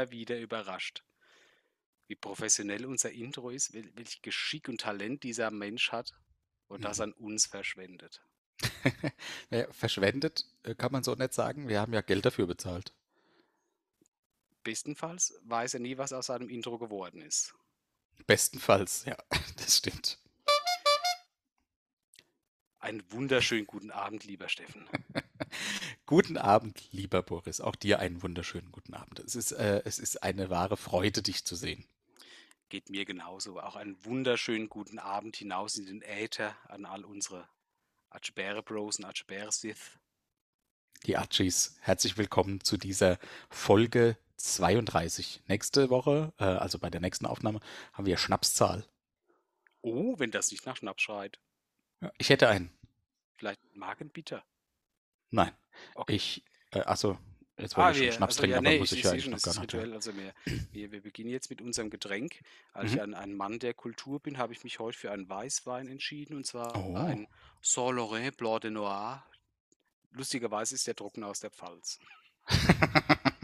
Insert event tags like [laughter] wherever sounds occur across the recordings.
immer wieder überrascht, wie professionell unser Intro ist, wel welch Geschick und Talent dieser Mensch hat und das Mhm. an uns verschwendet. [laughs] Na ja, verschwendet, äh, kann man so nicht sagen. Wir haben ja Geld dafür bezahlt. Bestenfalls weiß er nie, was aus seinem Intro geworden ist. Bestenfalls, ja, [laughs] das stimmt. Einen wunderschönen guten Abend, lieber Steffen. [laughs] [laughs] Guten Abend, lieber Boris. Auch dir einen wunderschönen guten Abend. Es ist, äh, es ist eine wahre Freude, dich zu sehen. Geht mir genauso. Auch einen wunderschönen guten Abend hinaus in den Äther an all unsere Atschbäre Bros und Atschbäre Sith. Die Archies, herzlich willkommen zu dieser Folge 32. Nächste Woche, äh, also bei der nächsten Aufnahme, haben wir Schnapszahl. Oh, wenn das nicht nach Schnaps schreit. Ich hätte einen. Vielleicht Magenbitter. Nein. Okay. Ich, äh, achso, jetzt Ah, wollte ich schon wir, Schnaps also trinken, ja, aber nee, muss ich, ich ja sehe eigentlich schon, noch gar nicht. Rituell. Also wir, [clears throat] wir, wir beginnen jetzt mit unserem Getränk. Als Mhm. ich ein, ein Mann der Kultur bin, habe ich mich heute für einen Weißwein entschieden und zwar Oh, ein Saint-Laurent Blanc de Noir. Lustigerweise ist der trocken aus der Pfalz. [laughs]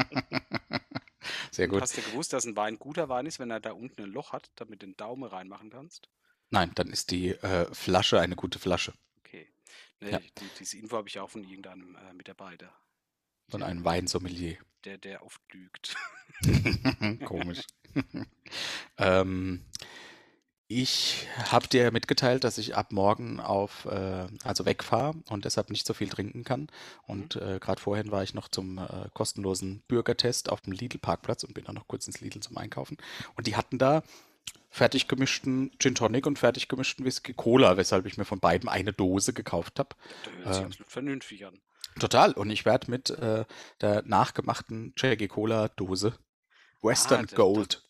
sehr Und gut. hast du gewusst, dass ein Wein guter Wein ist, wenn er da unten ein Loch hat, damit du den Daumen reinmachen kannst? Nein, dann ist die äh, Flasche eine gute Flasche. Okay. Ja, Ne, die, diese Info habe ich auch von irgendeinem äh, Mitarbeiter, von einem Weinsommelier. der, der oft lügt. [laughs] Komisch. [laughs] ähm, ich habe dir mitgeteilt, dass ich ab morgen auf, äh, also wegfahre und deshalb nicht so viel trinken kann. Mhm. Und äh, gerade vorhin war ich noch zum äh, kostenlosen Bürgertest auf dem Lidl-Parkplatz und bin dann noch kurz ins Lidl zum Einkaufen. Und die hatten da fertig gemischten Gin Tonic und fertig gemischten Whisky Cola, weshalb ich mir von beiden eine Dose gekauft habe. Ja, der hört sich Äh, absolut vernünftig an. total. Und ich werde mit äh, der nachgemachten Jackie Cola Dose Ah, Western das, das, Gold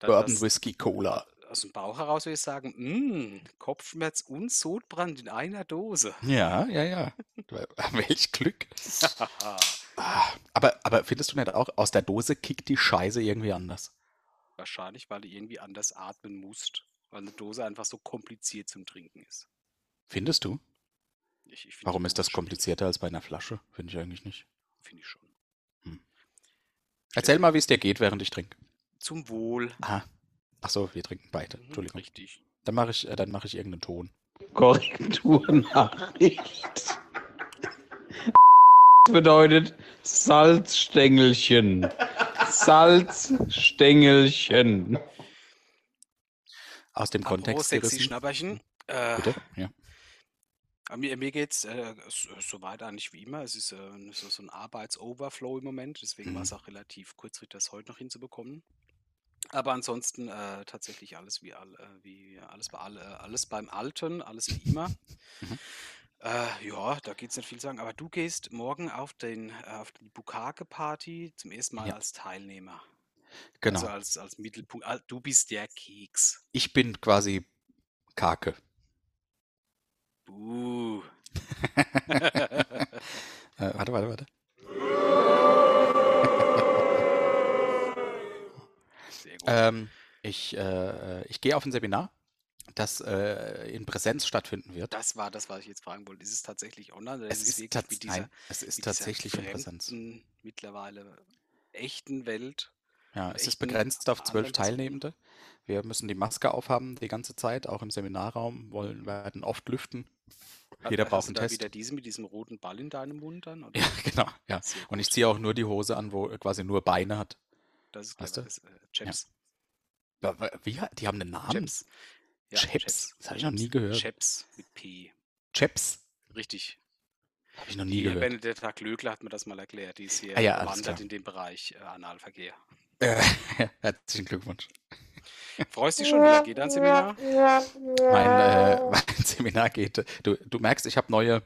das, Bourbon das Whisky Cola. aus dem Bauch heraus würde ich sagen, mm, Kopfschmerz und Sodbrand in einer Dose. Ja, ja, ja. Welch Glück. [laughs] Ah, Aber, aber findest du nicht auch, aus der Dose kickt die Scheiße irgendwie anders? Wahrscheinlich, weil du irgendwie anders atmen musst, weil eine Dose einfach so kompliziert zum Trinken ist. Findest du? Ich, ich finde die Warum ist das komplizierter als bei einer Flasche? Finde ich eigentlich nicht. Finde ich schon. Hm. Erzähl mal, wie es dir geht, während ich trinke. zum Wohl. Aha. Ach so, wir trinken beide. Mhm, Entschuldigung. richtig. Dann mache ich, äh, dann mache ich irgendeinen Ton. Korrekturnachricht [laughs] bedeutet Salzstängelchen. Salzstängelchen. Aus dem Apropos Kontext sexy gerissen. Schnapperchen. Äh, Bitte? Ja. Aber Mir, mir geht es äh, so- soweit eigentlich wie immer. Es ist äh, so, so ein Arbeitsoverflow im Moment, deswegen war es Mhm. auch relativ kurzfristig, das heute noch hinzubekommen. Aber ansonsten äh, tatsächlich alles wie, all, äh, wie alles, bei all, äh, alles beim Alten, alles wie immer. Mhm. Äh, ja, da geht es nicht viel zu sagen. Aber du gehst morgen auf, den, äh, auf die Bukake-Party zum ersten Mal Ja, als Teilnehmer. Also genau. als, als Mittelpunkt. Ah, Du bist der Keks. Ich bin quasi Kake. Buh. [laughs] Äh, warte, warte, warte. Sehr gut. Ähm, ich äh, ich gehe auf ein Seminar, das äh, in Präsenz stattfinden wird. Das war das, was ich jetzt fragen wollte. Ist es tatsächlich online Es ist ist wirklich dieser, nein, es ist tatsächlich in Präsenz. mittlerweile echten Welt, Ja, es ist begrenzt auf zwölf? Teilnehmende. Wir müssen die Maske aufhaben die ganze Zeit, auch im Seminarraum, wollen, werden oft lüften. Jeder Hast braucht einen da Test. wieder diese mit diesem roten Ball in deinem Mund dann? [laughs] Ja, Oder? genau, ja. Und ich ziehe auch nur die Hose an, wo quasi nur Beine hat. Das ist Weißt clever. du? Das, äh, Ja. Chaps. Wa- Wie, die haben einen Namen? Chaps. Ja, Chaps? Das habe ich noch nie gehört. Chaps mit P. Chaps? Richtig. Habe ich noch nie Die gehört. Benedetta Klöckler hat mir das mal erklärt. Die ist hier Ah ja, klar. in dem Bereich äh, Analverkehr. Äh, [laughs] herzlichen Glückwunsch. Freust dich schon? Wie lange geht dein Seminar? Mein, äh, [laughs] mein Seminar geht. Du, du merkst, ich habe neue.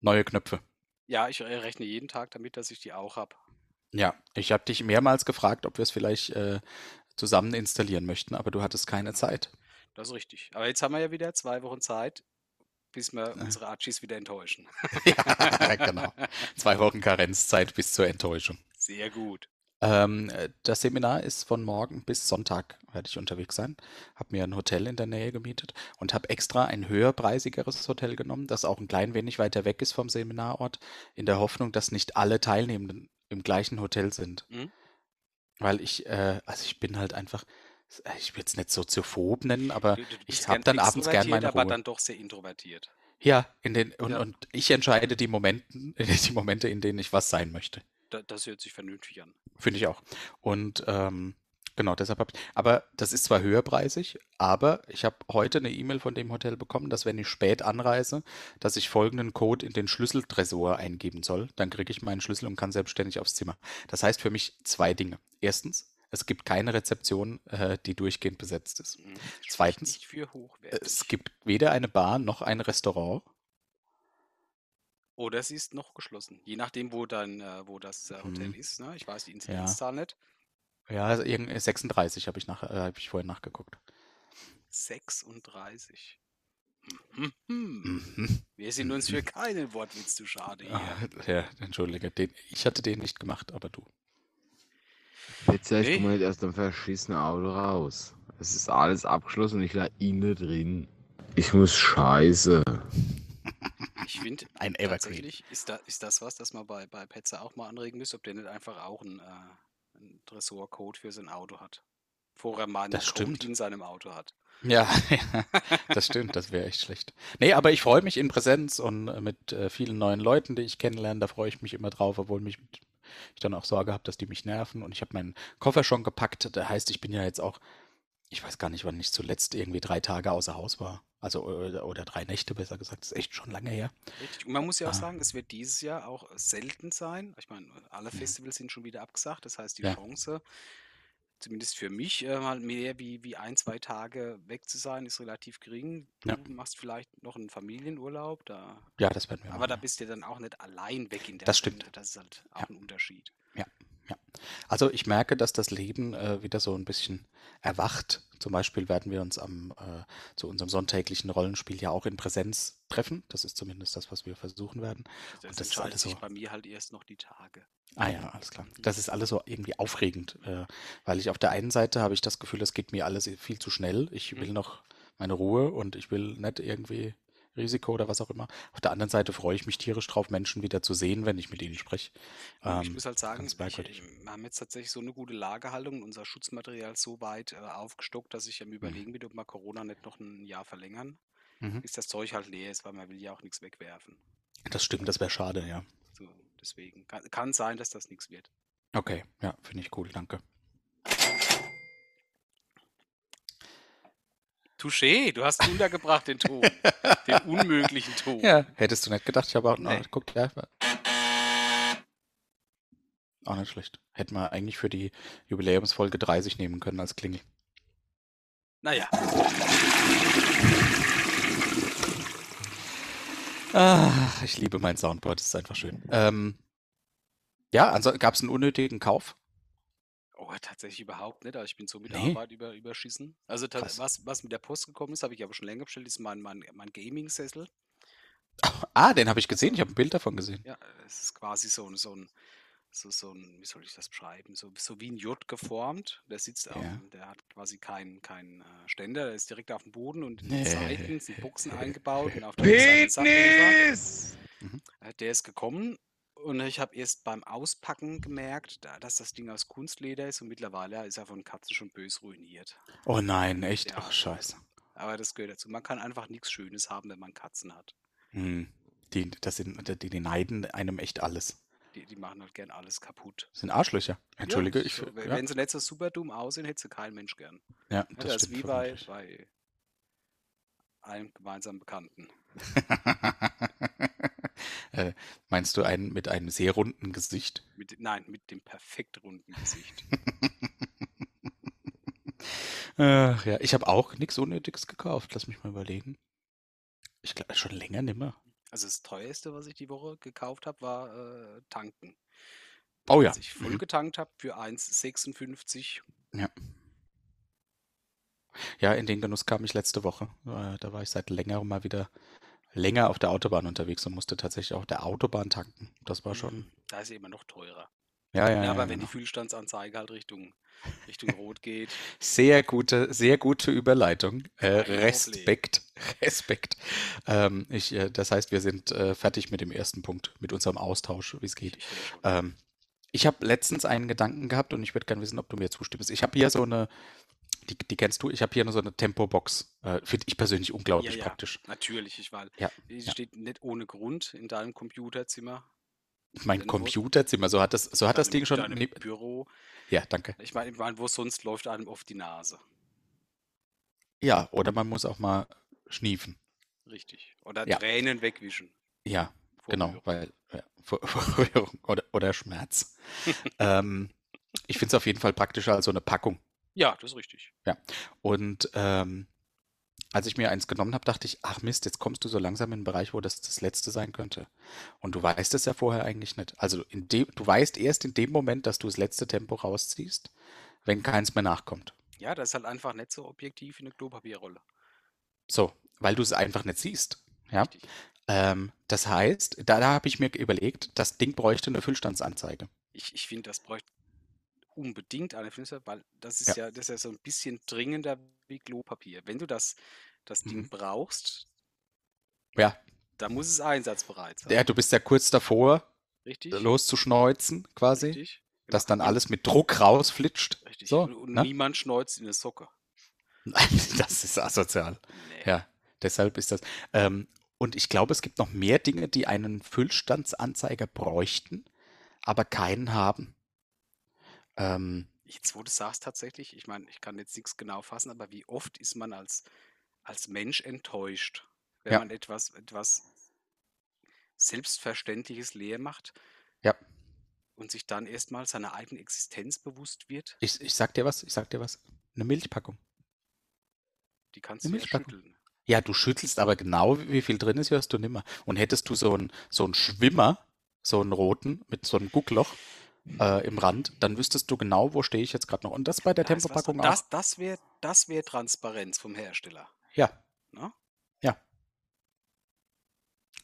Neue Knöpfe. Ja, ich äh, rechne jeden Tag damit, dass ich die auch habe. Ja, ich habe dich mehrmals gefragt, ob wir es vielleicht äh, zusammen installieren möchten, aber du hattest keine Zeit. Das ist richtig. Aber jetzt haben wir ja wieder zwei Wochen Zeit, bis wir unsere Archis wieder enttäuschen. [laughs] Ja, genau. Zwei Wochen Karenzzeit bis zur Enttäuschung. Sehr gut. Ähm, äh, das Seminar ist von morgen bis Sonntag werde ich unterwegs sein. Habe mir ein Hotel in der Nähe gemietet und habe extra ein höherpreisigeres Hotel genommen, das auch ein klein wenig weiter weg ist vom Seminarort, in der Hoffnung, dass nicht alle Teilnehmenden im gleichen Hotel sind. Mhm. Weil ich, äh, also ich bin halt einfach, ich will es nicht soziophob nennen, aber Du, du, ich habe dann abends gern extrovertiert, meine aber Ruhe. dann doch sehr introvertiert. Ja, in den, und, Ja. und ich entscheide die Momenten, [laughs] die Momente, in denen ich was sein möchte. Da, das hört sich vernünftig an. Finde ich auch. Und ähm, genau, deshalb habe ich. Aber das ist zwar höherpreisig, aber ich habe heute eine E-Mail von dem Hotel bekommen, dass wenn ich spät anreise, dass ich folgenden Code in den Schlüsseltresor eingeben soll. Dann kriege ich meinen Schlüssel und kann selbstständig aufs Zimmer. Das heißt für mich zwei Dinge. Erstens, es gibt keine Rezeption, äh, die durchgehend besetzt ist. Mhm. Zweitens, nicht für hochwertig. Es gibt weder eine Bar noch ein Restaurant. Oder sie ist noch geschlossen. Je nachdem, wo dann, äh, wo das äh, Hotel Hm, ist. Ne? Ich weiß die ja. Inzidenzzahl nicht. Ja, also irgend- 36 habe ich, nach, äh, hab ich vorhin nachgeguckt. 36. Hm, hm. Mhm. Wir sind uns für Mhm. keinen Wortwitz zu schade hier. Ah, ja, entschuldige, den, ich hatte den nicht gemacht, aber du. Jetzt ich komme Nee, nicht aus dem verschissenen Auto raus. Es ist alles abgeschlossen und ich lag innen drin. Ich muss scheiße. ich finde Ein Evergreen. tatsächlich, ist, da, ist das was, das man bei, bei Petzer auch mal anregen müsste, ob der nicht einfach auch einen, äh, einen Tresorcode für sein Auto hat. Vorher mal einen Das Code stimmt. in seinem Auto hat. Ja, [laughs] [laughs] ja, das stimmt, das wäre echt schlecht. Nee, aber ich freue mich in Präsenz und äh, mit äh, vielen neuen Leuten, die ich kennenlerne, da freue ich mich immer drauf, obwohl mich ich dann auch Sorge habe, dass die mich nerven. Und ich habe meinen Koffer schon gepackt. Das heißt, ich bin ja jetzt auch, ich weiß gar nicht, wann ich zuletzt irgendwie drei Tage außer Haus war. Also oder, oder drei Nächte, besser gesagt. Das ist echt schon lange her. Richtig. Und man muss ja auch Ah, sagen, es wird dieses Jahr auch selten sein. Ich meine, alle mhm. Festivals sind schon wieder abgesagt. Das heißt, die ja, Chance, zumindest für mich, mal mehr wie, wie ein, zwei Tage weg zu sein, ist relativ gering. Du ja, machst vielleicht noch einen Familienurlaub, da, ja, das werden wir aber da machen. bist du dann auch nicht allein weg in der Das stimmt. Fremde. Das ist halt Ja, auch ein Unterschied. ja, ja. Also ich merke, dass das Leben äh, wieder so ein bisschen erwacht. Zum Beispiel werden wir uns am äh, zu unserem sonntäglichen Rollenspiel ja auch in Präsenz treffen. Das ist zumindest das, was wir versuchen werden. Das Und das ist alles so. bei mir halt erst noch die Tage. Ah ja, alles klar. Das ist alles so irgendwie aufregend, äh, weil ich auf der einen Seite habe ich das Gefühl, es geht mir alles viel zu schnell. Ich will Mhm. noch meine Ruhe und ich will nicht irgendwie Risiko oder was auch immer. Auf der anderen Seite freue ich mich tierisch drauf, Menschen wieder zu sehen, wenn ich mit ihnen spreche. Und ich Ähm, muss halt sagen, ich, wir haben jetzt tatsächlich so eine gute Lagerhaltung und unser Schutzmaterial so weit äh, aufgestockt, dass ich am Mhm. Überlegen bin, ob wir Corona nicht noch ein Jahr verlängern, Mhm. bis das Zeug halt leer ist, weil man will ja auch nichts wegwerfen. Das stimmt, das wäre schade, ja. So, deswegen kann, kann sein, dass das nichts wird. Okay, ja, finde ich cool, danke. Touché, du hast untergebracht den Ton, [laughs] den unmöglichen Ton. Ja, hättest du nicht gedacht, ich habe auch, Nee. guck, ja, auch nicht schlecht. Hätten wir eigentlich für die Jubiläumsfolge 30 nehmen können als Klingel. Naja, Ah, ich liebe mein Soundboard, das ist einfach schön. Ähm, ja, also gab es einen unnötigen Kauf? Oh, tatsächlich überhaupt nicht. Also ich bin so mit der Nee, Arbeit über, überschissen. Also ta- krass. was, was mit der Post gekommen ist, habe ich aber schon länger bestellt, ist mein, mein, mein Gaming-Sessel. Ah, den habe ich gesehen, ich habe ein Bild davon gesehen. Ja, es ist quasi so ein, so ein, so, so ein, wie soll ich das beschreiben? So, so wie ein J geformt. Der sitzt auf, Ja. dem- der hat quasi keinen keinen äh, Ständer, der ist direkt auf dem Boden und in den Seiten sind Boxen eingebaut und auf der. [laughs] Penis! Mhm. Äh, Der ist gekommen und ich habe erst beim Auspacken gemerkt, da, dass das Ding aus Kunstleder ist und mittlerweile ist er von Katzen schon bös ruiniert. Oh nein, echt? Ja, Ach, scheiße. aber das gehört dazu. Man kann einfach nichts Schönes haben, wenn man Katzen hat. Hm. Die, das sind, die, die neiden einem echt alles. Die, die machen halt gern alles kaputt. Das sind Arschlöcher. Ja, Entschuldige, ich, so, ja, wenn sie nicht so super dumm aussehen, hätte sie kein Mensch gern. ja, Ja, das das ist stimmt wie bei, vermutlich. bei einem gemeinsamen Bekannten. [laughs] äh, meinst du einen mit einem sehr runden Gesicht? Mit, nein, mit dem perfekt runden Gesicht. [laughs] Ach ja, ich habe auch nichts Unnötiges gekauft. Lass mich mal überlegen. Ich glaube, schon länger nimmer. Also das teuerste, was ich die Woche gekauft habe, war äh, tanken. Oh ja. Als ich voll Mhm. getankt habe für 1,56. Ja. Ja, in den Genuss kam ich letzte Woche. Äh, Da war ich seit längerem mal wieder länger auf der Autobahn unterwegs und musste tatsächlich auf der Autobahn tanken. Das war schon, Mhm. Da ist er immer noch teurer. Ja, ja, Ja, ja, aber wenn die genau. Füllstandsanzeige halt Richtung, [laughs] Richtung Rot geht, Sehr gute, sehr gute Überleitung. Äh. Respekt, [laughs] Respekt. Ähm, ich, äh, das heißt, wir sind äh, fertig mit dem ersten Punkt, mit unserem Austausch, wie es geht. ich. Ähm, ich habe letztens einen Gedanken gehabt und ich würde gerne wissen, ob du mir zustimmst. Ich habe hier so eine, die, die kennst du, ich habe hier so eine Tempo-Box. Äh, Finde ich persönlich unglaublich Ja, ja. praktisch. Natürlich, ich weil Ja, die ja. steht nicht ohne Grund in deinem Computerzimmer, Mein Computerzimmer, so hat das, so hat das Ding schon. Nee, Büro. ja, danke. Ich meine, wo sonst läuft einem oft die Nase. Ja, oder man muss auch mal schniefen. Richtig. Oder. Tränen wegwischen. Ja, genau, weil ja, Rührung [laughs] oder, oder Schmerz. [laughs] ähm, ich finde es auf jeden Fall praktischer als so eine Packung. Ja, das ist richtig. Und ähm, als ich mir eins genommen habe, dachte ich, ach Mist, jetzt kommst du so langsam in einen Bereich, wo das das letzte sein könnte. Und du weißt es ja vorher eigentlich nicht. Also dem, du weißt erst in dem Moment, dass du das letzte Tempo rausziehst, wenn keins mehr nachkommt. Ja, das ist halt einfach nicht so objektiv wie eine Klopapierrolle. So, weil du es einfach nicht siehst. Ja. Ähm, das heißt, da, da habe ich mir überlegt, das Ding bräuchte eine Füllstandsanzeige. Ich, ich finde, das bräuchte unbedingt eine Fenster, weil das ist Ja. ja, das ist ja so ein bisschen dringender wie Klopapier. Wenn du das, das Ding Mhm. brauchst, Ja, dann muss es einsatzbereit sein. ja, du bist ja kurz davor, Richtig? loszuschneuzen quasi, Richtig? dass dann Genau. alles mit Druck rausflitscht. Richtig. So, und und ne? niemand schneuzt in eine Socke. [laughs] Das ist asozial. Nee. Ja, deshalb ist das. Ähm, und ich glaube, es gibt noch mehr Dinge, die einen Füllstandsanzeiger bräuchten, aber keinen haben. Ähm, Jetzt, wo du sagst tatsächlich, ich meine, ich kann jetzt nichts genau fassen, aber wie oft ist man als, als Mensch enttäuscht, wenn Ja. man etwas, etwas Selbstverständliches leer macht ja, und sich dann erstmal seiner eigenen Existenz bewusst wird? ich, ich sag dir was, ich sag dir was. Eine Milchpackung. Die kannst Eine du Milchpackung. schütteln. Ja, du schüttelst aber genau, wie viel drin ist, hörst du nimmer. Und hättest du so einen so einen Schwimmer, so einen roten mit so einem Guckloch äh, im Rand, dann wüsstest du genau, wo stehe ich jetzt gerade noch. Und das bei der Da Tempopackung auch. Das, das wäre das wär Transparenz vom Hersteller. Ja, Ne? ja.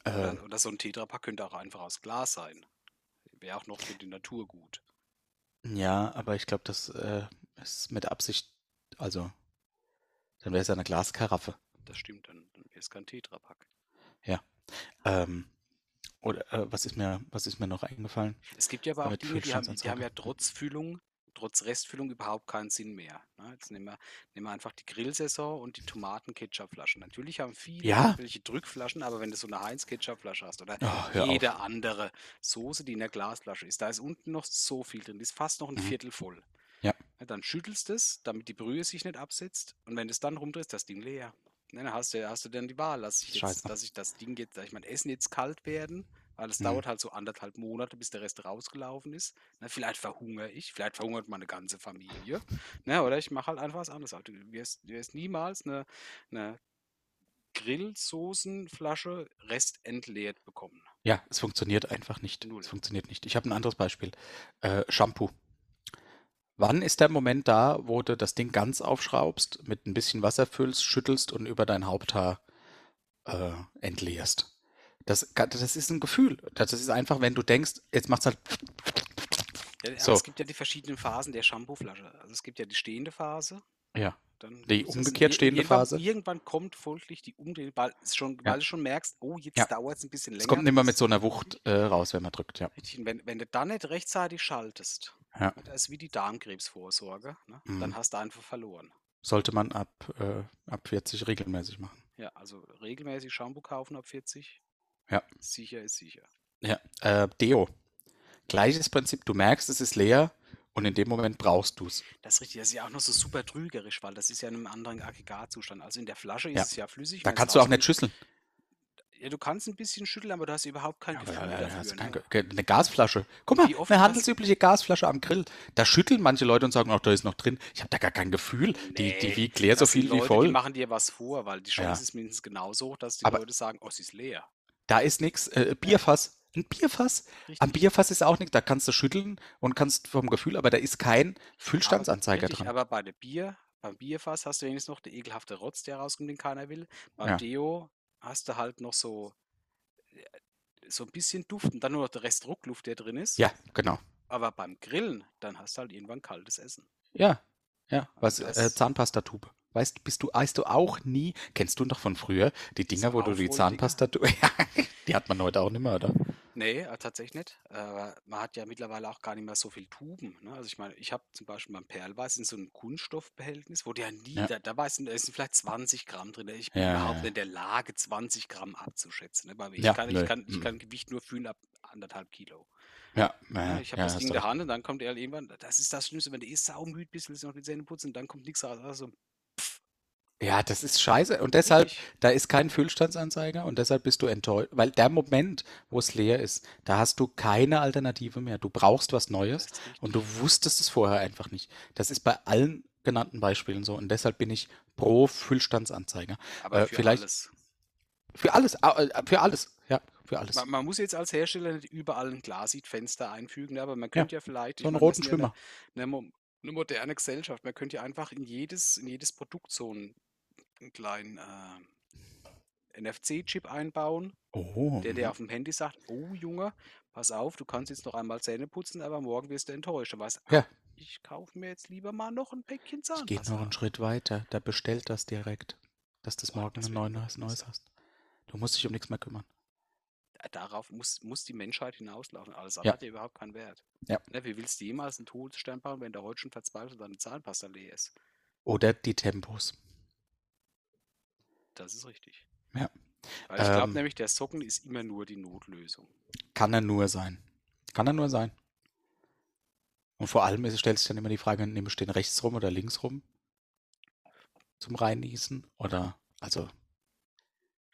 Oder, Äh, oder so ein Tetrapack könnte auch einfach aus Glas sein. Wäre auch noch für die Natur gut. ja, aber ich glaube, das äh, ist mit Absicht, also dann wäre es ja eine Glaskaraffe. Das stimmt, dann, dann wäre es kein Tetrapack. Ja. Ähm, oder äh, was ist mir, was ist mir noch eingefallen? Es gibt ja aber auch Mit Dinge, die haben, die haben ja trotz Füllung, trotz Restfüllung überhaupt keinen Sinn mehr. Ne? Jetzt nehmen wir, nehmen wir einfach die Grillsaison und die Tomaten-Ketchup-Flaschen. Natürlich haben viele Ja. welche Drückflaschen, aber wenn du so eine Heinz-Ketchup-Flasche hast oder Oh, hör auf. jede andere Soße, die in der Glasflasche ist, da ist unten noch so viel drin, die ist fast noch ein Mhm. Viertel voll. Ja. Ja, dann schüttelst du es, damit die Brühe sich nicht absetzt und wenn du es dann rumdrehst, das Ding leer. Ne, hast du, hast du dann die Wahl, lass ich jetzt, lass ich das Ding jetzt, lass ich mein Essen jetzt kalt werden, weil es Mhm. dauert halt so anderthalb Monate, bis der Rest rausgelaufen ist. Ne, vielleicht verhungere ich, vielleicht verhungert meine ganze Familie. Ne, oder ich mache halt einfach was anderes. Also, du wirst, du wirst niemals eine, eine Grillsoßenflasche restentleert bekommen. Ja, es funktioniert einfach nicht. Null. Es funktioniert nicht. Ich habe ein anderes Beispiel. Äh, Shampoo. Wann ist der Moment da, wo du das Ding ganz aufschraubst, mit ein bisschen Wasser füllst, schüttelst und über dein Haupthaar äh, entleerst? Das, das ist ein Gefühl. Das ist einfach, wenn du denkst, jetzt macht's halt. Ja, So. Es gibt ja die verschiedenen Phasen der Shampooflasche. Also es gibt ja die stehende Phase. Ja. Dann Die es- umgekehrt ir- stehende irgendwann, Phase? Irgendwann kommt folglich die es schon, Ja. weil du schon merkst, oh, jetzt Ja. dauert es ein bisschen länger. Es kommt immer mit so einer Wucht äh, raus, wenn man drückt, ja. Wenn, wenn du dann nicht rechtzeitig schaltest, Ja. das ist wie die Darmkrebsvorsorge, ne? Mhm. dann hast du einfach verloren. Sollte man ab, äh, ab 40 regelmäßig machen. Ja, also regelmäßig Shampoo kaufen ab 40. Ja. Sicher ist sicher. Ja. Äh, Deo. Gleiches Prinzip. Du merkst, es ist leer und in dem Moment brauchst du es. Das ist richtig, das ist ja auch noch so super trügerisch, weil das ist ja in einem anderen Aggregatzustand. Also in der Flasche ist Ja. es ja flüssig. Da kannst du auch nicht schüsseln. Ja, du kannst ein bisschen schütteln, aber du hast überhaupt kein Aber, Gefühl äh, dafür. hast ne? kein eine Gasflasche. Guck mal, eine handelsübliche Gasflasche am Grill. Da schütteln manche Leute und sagen, ach, da ist noch drin. Ich habe da gar kein Gefühl. Die, die Nee, wiegt leer so viel Leute, wie voll. Die machen dir was vor, weil die Chance Ja. ist mindestens genauso hoch, dass die Aber- Leute sagen, oh, sie ist leer. Da ist nichts. Äh, Bierfass. Ein Bierfass. Richtig. Am Bierfass ist auch nichts. Da kannst du schütteln und kannst vom Gefühl, aber da ist kein Füllstandsanzeiger Richtig, drin. aber bei der Bier, beim Bierfass hast du wenigstens noch den ekelhafte Rotz, der rauskommt, den keiner will. Beim Ja. Deo hast du halt noch so, äh, so ein bisschen Duft und dann nur noch der Rest Druckluft, der drin ist. Ja, genau. Aber beim Grillen, dann hast du halt irgendwann kaltes Essen. Ja, ja. Was, das- äh, Zahnpastatube. Weißt, bist du, weißt du auch nie, kennst du noch von früher, die Dinger, wo du die? Zahnpasta, [laughs] ja, die hat man heute auch nicht mehr, oder? Nee, äh, tatsächlich nicht. Aber man hat ja mittlerweile auch gar nicht mehr so viel Tuben. Ne? Also ich meine, ich habe zum Beispiel beim Perlweiß in so einem Kunststoffbehältnis, wo der nie, Ja. da, da, weiß, da sind vielleicht 20 Gramm drin. Ich bin Ja, ja, überhaupt ja. nicht in der Lage, 20 Gramm abzuschätzen. Ne? Weil ich, Ja, kann, nö, ich, kann, ich mhm. kann Gewicht nur fühlen ab anderthalb Kilo. Ja, Ja, ja, ich habe ja, das hast Ding in du der recht. Hand und dann kommt er irgendwann, das ist das Schlimmste, wenn du eh saumüd bist, willst du noch die Zähne putzen und dann kommt nichts raus. Also, Ja, das ist scheiße. Und deshalb, Wirklich? da ist kein Füllstandsanzeiger und deshalb bist du enttäuscht. Weil der Moment, wo es leer ist, da hast du keine Alternative mehr. Du brauchst was Neues und du wusstest es vorher einfach nicht. Das ist bei allen genannten Beispielen so. Und deshalb bin ich pro Füllstandsanzeiger. aber äh, für vielleicht- alles. Für alles, äh, für alles. Ja, für alles. Man, man muss jetzt als Hersteller nicht überall ein Glasit-Fenster einfügen, aber man könnte ja, vielleicht, So einen roten ja Schwimmer. Eine, eine, eine moderne Gesellschaft, man könnte ja einfach in jedes, in jedes Produkt so einen, einen kleinen äh, NFC-Chip einbauen, Oh. der dir mhm. auf dem Handy sagt, oh Junge, pass auf, du kannst jetzt noch einmal Zähne putzen, aber morgen wirst du enttäuscht. Du weißt, Ja. ich kaufe mir jetzt lieber mal noch ein Päckchen Zahnpasta. noch einen Schritt weiter. Der bestellt das direkt, dass du morgen das ein neues, neues hast. Du musst dich um nichts mehr kümmern. Da- Darauf muss, muss die Menschheit hinauslaufen. Alles Ja. andere hat ja überhaupt keinen Wert. Ja. Ne, wie willst du jemals einen Todesstern bauen, wenn der heute schon verzweifelt und deine Zahnpasta leer ist? Oder die Tempos. Das ist richtig. Ja. Weil ich glaube Ähm. nämlich, der Socken ist immer nur die Notlösung. Kann er nur sein. Kann er nur sein. Und vor allem ist- stellt sich dann immer die Frage, nehme ich den rechts rum oder links rum? Zum Reinniesen? Oder, also,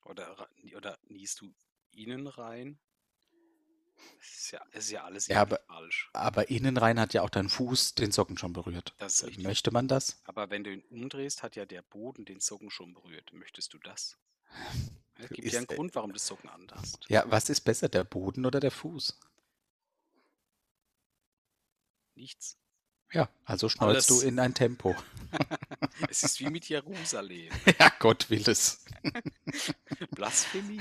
Oder, oder niest du innen rein? Das ist ja, das ist ja alles Ja, aber- falsch. aber innen rein hat ja auch dein Fuß den Socken schon berührt. Das richtig. Möchte man das? Aber wenn du ihn umdrehst, hat ja der Boden den Socken schon berührt. Möchtest du das? Es [laughs] gibt Ist, ja einen äh, Grund, warum du Socken anhast. Ja, was ist besser, der Boden oder der Fuß? Nichts. Ja, also schnallst du in ein Tempo. [laughs] Es ist wie mit [laughs] Jerusalem. ja, Gott will es. Blasphemie.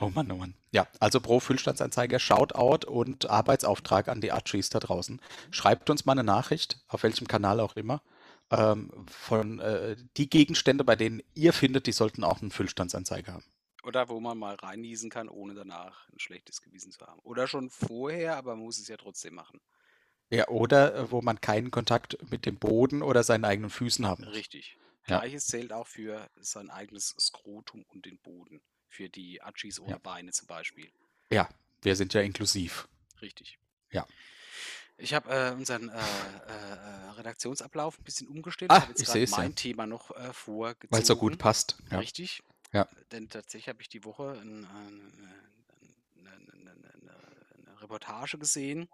Oh Mann, oh Mann. Ja, also pro Füllstandsanzeiger, Shoutout und Arbeitsauftrag an die Archies da draußen. Schreibt uns mal eine Nachricht, auf welchem Kanal auch immer, ähm, von äh, die Gegenstände, bei denen ihr findet, die sollten auch einen Füllstandsanzeiger haben. Oder wo man mal reinniesen kann, ohne danach ein schlechtes Gewissen zu haben. Oder schon vorher, aber man muss es ja trotzdem machen. Ja, oder äh, wo man keinen Kontakt mit dem Boden oder seinen eigenen Füßen haben muss. Richtig. Ja. Gleiches zählt auch für sein eigenes Skrotum und den Boden. Für die Achis ohne Ja. Beine zum Beispiel. Ja, wir sind ja inklusiv. Richtig. Ja. Ich habe äh, unseren äh, äh, Redaktionsablauf ein bisschen umgestellt. Ah, ich habe jetzt ich gerade seh's, ja. mein Thema noch äh, vorgezogen. Weil es so gut passt. Ja. Richtig. Ja. Denn tatsächlich habe ich die Woche ein, ein, eine, eine, eine, eine Reportage gesehen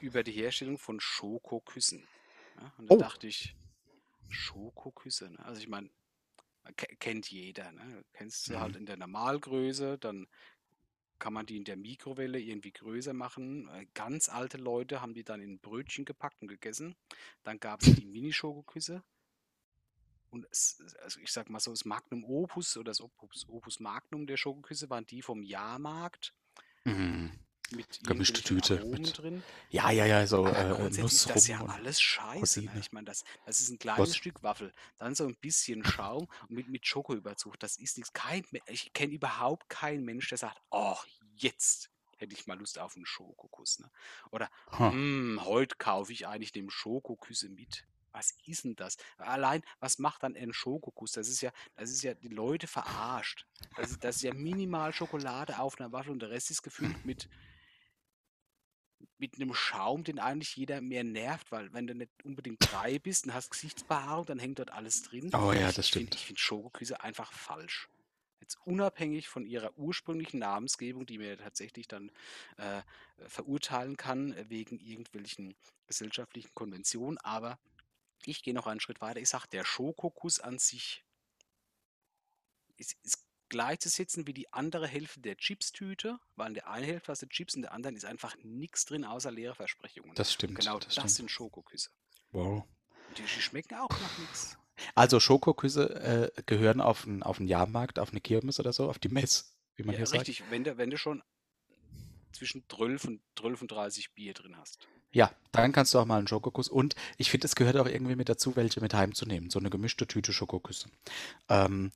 über die Herstellung von Schokoküssen. Ja, und da Oh. dachte ich, Schokoküsse, ne? Also ich meine, kennt jeder, ne? Kennst du Mhm. halt in der Normalgröße, dann kann man die in der Mikrowelle irgendwie größer machen. Äh, Ganz alte Leute haben die dann in Brötchen gepackt und gegessen. Dann gab es die [laughs] Mini-Schokoküsse. Und es, also ich sag mal so, das Magnum Opus oder das Opus, Opus Magnum der Schokoküsse waren die vom Jahrmarkt Mhm. Mit Gemischte Tüte Aromen mit- drin. Ja, ja, ja, so äh, Nuss ist das ja rum und alles scheiße. Ne? Ich meine, das, das ist ein kleines Was? Stück Waffel, dann so ein bisschen Schaum und mit, mit Schokoüberzug. Das ist nichts. Kein, ich kenne überhaupt keinen Mensch, der sagt, oh, jetzt hätte ich mal Lust auf einen Schokokuss. Ne? Oder, hm, heute kaufe ich eigentlich dem Schokoküsse mit. Was ist denn das? Allein, was macht dann ein Schokokuss? Das ist ja, das ist ja die Leute verarscht. Das ist, das ist ja minimal Schokolade auf einer Waffel und der Rest ist gefüllt mit, mit einem Schaum, den eigentlich jeder mehr nervt, weil wenn du nicht unbedingt drei bist und hast Gesichtsbehaarung, dann hängt dort alles drin. Oh ja, das ich find- stimmt. Ich finde Schokoküsse einfach falsch. Jetzt unabhängig von ihrer ursprünglichen Namensgebung, die mir tatsächlich dann äh, verurteilen kann wegen irgendwelchen gesellschaftlichen Konventionen, aber ich gehe noch einen Schritt weiter. Ich sage, der Schokokuss an sich ist, ist gleichzusetzen wie die andere Hälfte der Chipstüte, weil in der einen Hälfte hast du Chips, in der anderen ist einfach nichts drin außer leere Versprechungen. Das stimmt. genau das das, stimmt. sind Schokoküsse. Wow. Und die, schmecken auch nach nichts. Also Schokoküsse äh, gehören auf einen auf einen Jahrmarkt, auf eine Kirmes oder so, auf die Mess, wie man Ja, hier sagt. richtig, wenn du, wenn du schon zwischen 12 und 12 und 30 Bier drin hast. Ja, dann kannst du auch mal einen Schokokuss. Und ich finde, es gehört auch irgendwie mit dazu, welche mit heimzunehmen. So eine gemischte Tüte Schokoküsse. Ähm,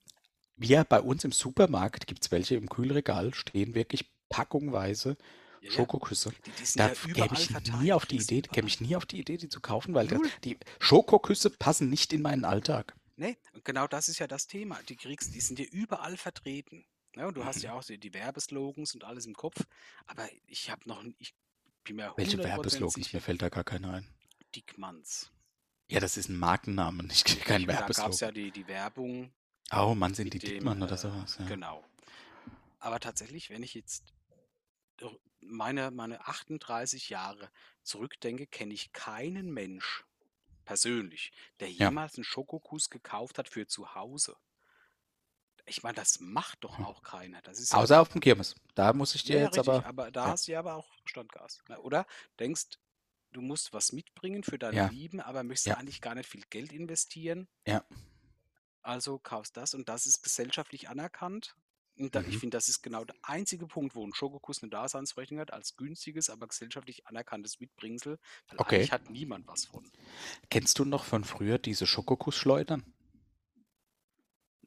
wir bei uns im Supermarkt gibt es welche im Kühlregal, stehen wirklich packungweise Ja. Schokoküsse. Die, die Da ja käme ich nie auf die Idee, käme ich nie auf die Idee, die zu kaufen, weil das, die Schokoküsse passen nicht in meinen Alltag. Nee, und genau das ist ja das Thema. Die kriegst, die sind dir überall vertreten. Ja, und du hast Mhm. ja auch so die Werbeslogans und alles im Kopf. Aber ich habe noch, ich bin mir Welche 100% Werbeslogans? Mir fällt da gar keiner ein. Dickmanns. Ja, das ist ein Markenname, nicht [laughs] kein Und Da gab es Werbeslogan. ja die, die Werbung Oh, Mann, sind die dem, oder äh, sowas. Ja. Genau. Aber tatsächlich, wenn ich jetzt meine, meine 38 Jahre zurückdenke, kenne ich keinen Mensch persönlich, der Ja. jemals einen Schokokuss gekauft hat für zu Hause. Ich meine, das macht doch Hm. auch keiner. Das ist ja, Außer auf dem Kirmes. Da muss ich ja, dir ja, jetzt richtig, aber. aber da ja. hast du ja aber auch Standgas. ne? Oder denkst, du musst was mitbringen für deine Ja. Lieben, aber möchtest Ja. eigentlich gar nicht viel Geld investieren. Ja. Also kaufst das und das ist gesellschaftlich anerkannt. Und da, ich Mhm. finde, das ist genau der einzige Punkt, wo ein Schokokuss eine Daseinsberechtigung hat, als günstiges, aber gesellschaftlich anerkanntes Mitbringsel. Weil Okay. eigentlich hat niemand was von. Kennst du noch von früher diese Schokokussschleudern?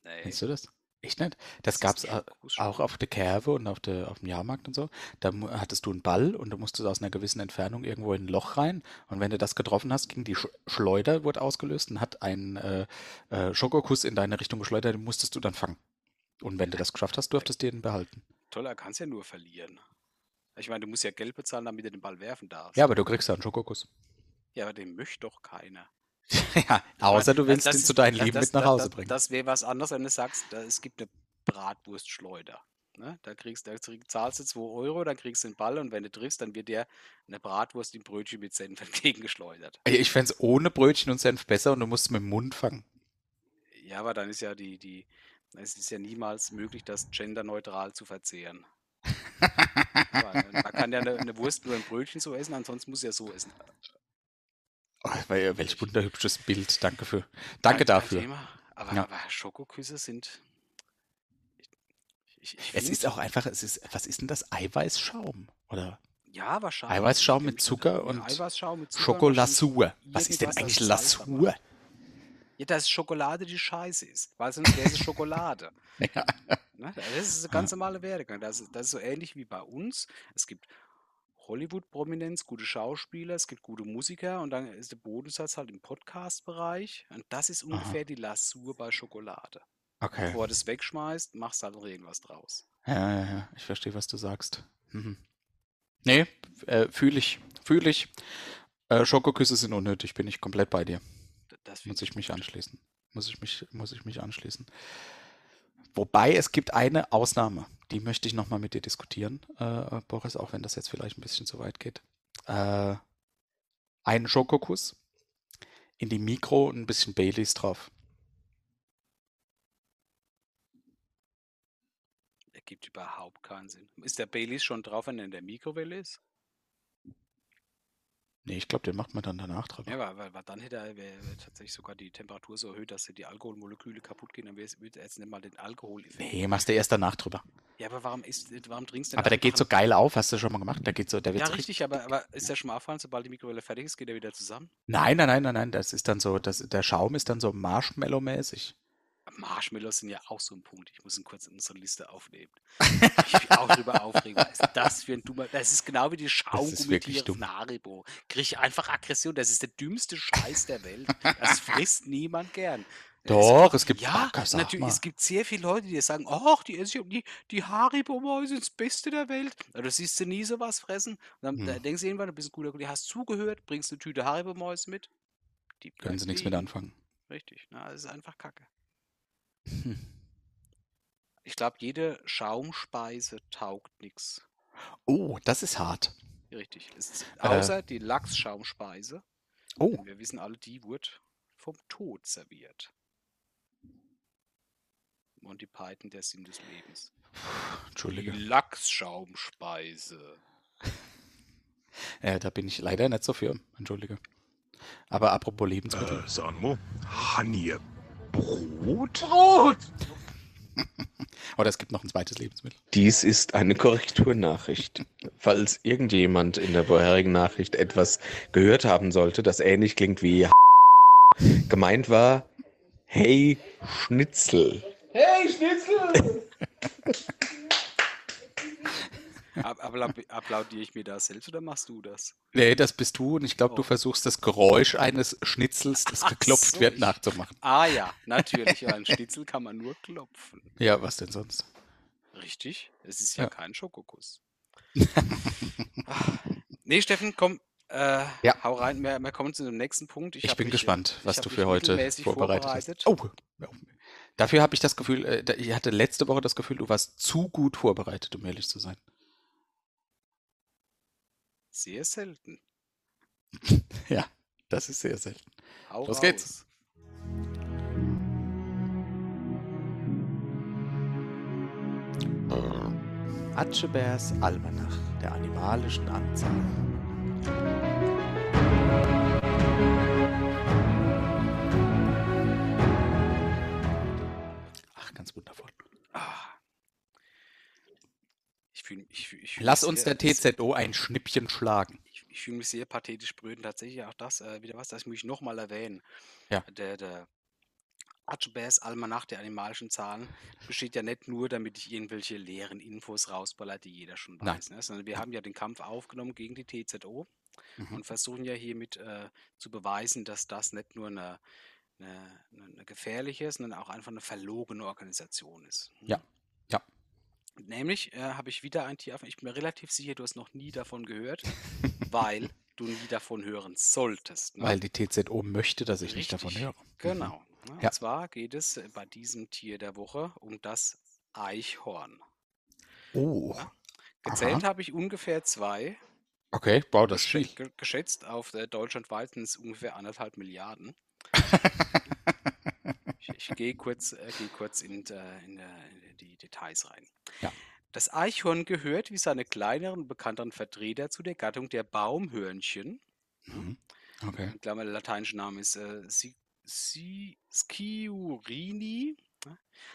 Nee. Kennst du das? Echt nicht? Das Was gab es auch auf der Kerve und auf, der, auf dem Jahrmarkt und so. Da hattest du einen Ball und du musstest aus einer gewissen Entfernung irgendwo in ein Loch rein. Und wenn du das getroffen hast, ging die Sch Schleuder, wurde ausgelöst und hat einen äh, äh, Schokokuss in deine Richtung geschleudert, den musstest du dann fangen. Und wenn du das geschafft hast, durftest du den behalten. Toll, er kann es ja nur verlieren. Ich meine, du musst ja Geld bezahlen, damit du den Ball werfen darfst. Ja, aber du kriegst ja einen Schokokuss. Ja, aber den möchte doch keiner. [laughs] ja, außer du willst das ihn zu deinen das- Lieben das- mit nach das- Hause das, bringen. Das wäre was anderes, wenn du sagst, da, es gibt eine Bratwurstschleuder. Ne? Da kriegst da zahlst du 2 Euro, dann kriegst du den Ball und wenn du triffst, dann wird dir eine Bratwurst im Brötchen mit Senf [laughs] entgegengeschleudert. Ich fände es ohne Brötchen und Senf besser und du musst es mit dem Mund fangen. Ja, aber dann ist ja die, die, es ist ja niemals möglich, das genderneutral zu verzehren. [laughs] Man kann ja eine, eine Wurst nur ein Brötchen so essen, ansonsten muss ja so essen. Oh, wel- welch wunderhübsches Bild. Danke für. Danke kein dafür. Thema. Aber, Ja. aber Schokoküsse sind. Ich, ich Es ist auch einfach, es ist, was ist denn das? Eiweißschaum? Oder Ja, wahrscheinlich. Eiweißschaum mit Zucker und Eiweißschaum mit Zucker, Schokolasur. Was ist denn das eigentlich Lasur? Ja, dass Schokolade die Scheiße ist, weil sonst wäre es Schokolade. [laughs] Ja. Ne? Das ist eine ganz normale Werdegang. Das ist, das ist so ähnlich wie bei uns. Es gibt Hollywood-Prominenz, gute Schauspieler, es gibt gute Musiker und dann ist der Bodensatz halt im Podcast-Bereich. Und das ist ungefähr die Lasur bei Schokolade. Okay. Bevor du es wegschmeißt, machst du halt noch irgendwas draus. Ja, ja, ja. Ich verstehe, was du sagst. Mhm. Nee, äh, fühle ich. Fühle ich. Äh, Schokoküsse sind unnötig, bin ich komplett bei dir. Muss ich mich anschließen. Muss ich mich, muss ich mich anschließen. Wobei es gibt eine Ausnahme, die möchte ich nochmal mit dir diskutieren, äh, Boris, auch wenn das jetzt vielleicht ein bisschen zu weit geht. Äh, einen Schokokuss, in die Mikro und ein bisschen Baileys drauf. Ergibt überhaupt keinen Sinn. Ist der Baileys schon drauf, wenn er in der Mikrowelle ist? Nee, ich glaube, den macht man dann danach drauf. Ja, weil, weil, weil dann hätte er wär, wär tatsächlich sogar die Temperatur so erhöht, dass die Alkoholmoleküle kaputt gehen, dann würde er jetzt nicht mal den Alkohol. Nee, machst du erst danach drüber. Ja, aber warum, ist, warum trinkst du denn Aber der geht so geil auf, hast du schon mal gemacht? Der geht so, der wird Ja, richtig. richtig, aber, aber ist der schon mal auffallen, sobald die Mikrowelle fertig ist, geht er wieder zusammen? Nein, nein, nein, nein, nein, das ist dann so, das, der Schaum ist dann so Marshmallow-mäßig. Marshmallows sind ja auch so ein Punkt. Ich muss ihn kurz in unsere Liste aufnehmen. Ich mich auch drüber aufregen. Was ist das für ein dummer. Das ist genau wie die Schaumgummitiere von Haribo. Kriege ich einfach Aggression. Das ist der dümmste Scheiß der Welt. Das frisst niemand gern. Doch, es gibt Ja, Ach, sag natürlich. mal. Es gibt sehr viele Leute, die sagen, ach, die, die, die Haribo-Mäuse sind das Beste der Welt. Aber du siehst sie nie sowas fressen. Und dann Hm. da denkst du irgendwann, du bist ein guter Kunde, hast zugehört, bringst eine Tüte Haribo-Mäuse mit. Die Können sie nichts mit anfangen. Richtig, na, das ist einfach Kacke. [laughs] Ich glaube, jede Schaumspeise taugt nichts. Oh, das ist hart. Richtig. Es ist, Äh. außer die Lachsschaumspeise. Oh, Wir wissen alle, die wurde vom Tod serviert. Monty Python, der Sinn des Lebens. Die Entschuldige. Lachsschaumspeise. [laughs] Äh, da bin ich leider nicht so für. Entschuldige. Aber apropos Lebensmittel. Äh, Sanmo, han ihr Brot? Brot! [laughs] Oder es gibt noch ein zweites Lebensmittel. Dies ist eine Korrekturnachricht. Falls irgendjemand in der vorherigen Nachricht etwas gehört haben sollte, das ähnlich klingt wie gemeint war, hey Schnitzel. Ab- appla- [laughs] Applaudiere ich mir da selbst oder machst du das? Nee, das bist du und ich glaube, du Oh. versuchst das Geräusch eines Schnitzels, das Ach geklopft so, wird, ich- nachzumachen. Ah ja, [laughs] natürlich. Ein Schnitzel kann man nur klopfen. Ja, was denn sonst? Richtig? Es ist ja, Ja. kein Schokokuss. [laughs] Ah, nee, Steffen, komm. Äh, Ja. Hau rein, wir, wir kommen zu dem nächsten Punkt. Ich, hab bin mich, gespannt, ich was du für heute mittelmäßig vorbereitet, hast. vorbereitet. Oh, dafür habe ich das Gefühl, äh, ich hatte letzte Woche das Gefühl, du warst zu gut vorbereitet, um ehrlich zu sein. Sehr selten. [laughs] Ja, das ist sehr selten. Hau Los raus. geht's. Atschebärs Almanach der animalischen Anzahl. Ach, ganz wundervoll. Ah. Ich fühle ich fühl, ich fühl Lass uns sehr- der TZO ein Schnippchen schlagen. Ich, ich fühle mich sehr pathetisch brüten. Tatsächlich auch das, äh, wieder was, das muss ich nochmal erwähnen. Ja. Der, der Archibald's Almanach der animalischen Zahlen besteht ja nicht nur, damit ich irgendwelche leeren Infos rausballer, die jeder schon Nein. weiß. Ne? Sondern wir haben ja den Kampf aufgenommen gegen die TZO Mhm. und versuchen ja hiermit äh, zu beweisen, dass das nicht nur eine, eine, eine gefährliche, sondern auch einfach eine verlogene Organisation ist. Ja, ja. Nämlich äh, habe ich wieder ein Tier, auf- ich bin mir relativ sicher, du hast noch nie davon gehört, [laughs] weil du nie davon hören solltest. Ne? Weil die TZO möchte, dass ich nicht davon Richtig, höre. Genau. Ne? Ja. Und zwar geht es äh, bei diesem Tier der Woche um das Eichhorn. Oh, Gezählt Aha. habe ich ungefähr zwei. okay, wow, das ist viel. ge- Geschätzt auf der deutschlandweit sind es ungefähr anderthalb Milliarden. [laughs] Ich, ich gehe kurz, äh, gehe kurz in, in, äh, in die Details rein. Ja. Das Eichhorn gehört wie seine kleineren bekannteren Vertreter zu der Gattung der Baumhörnchen. Mhm. Okay. Ich glaube, der lateinische Name ist äh, Si- Si- Sciurini.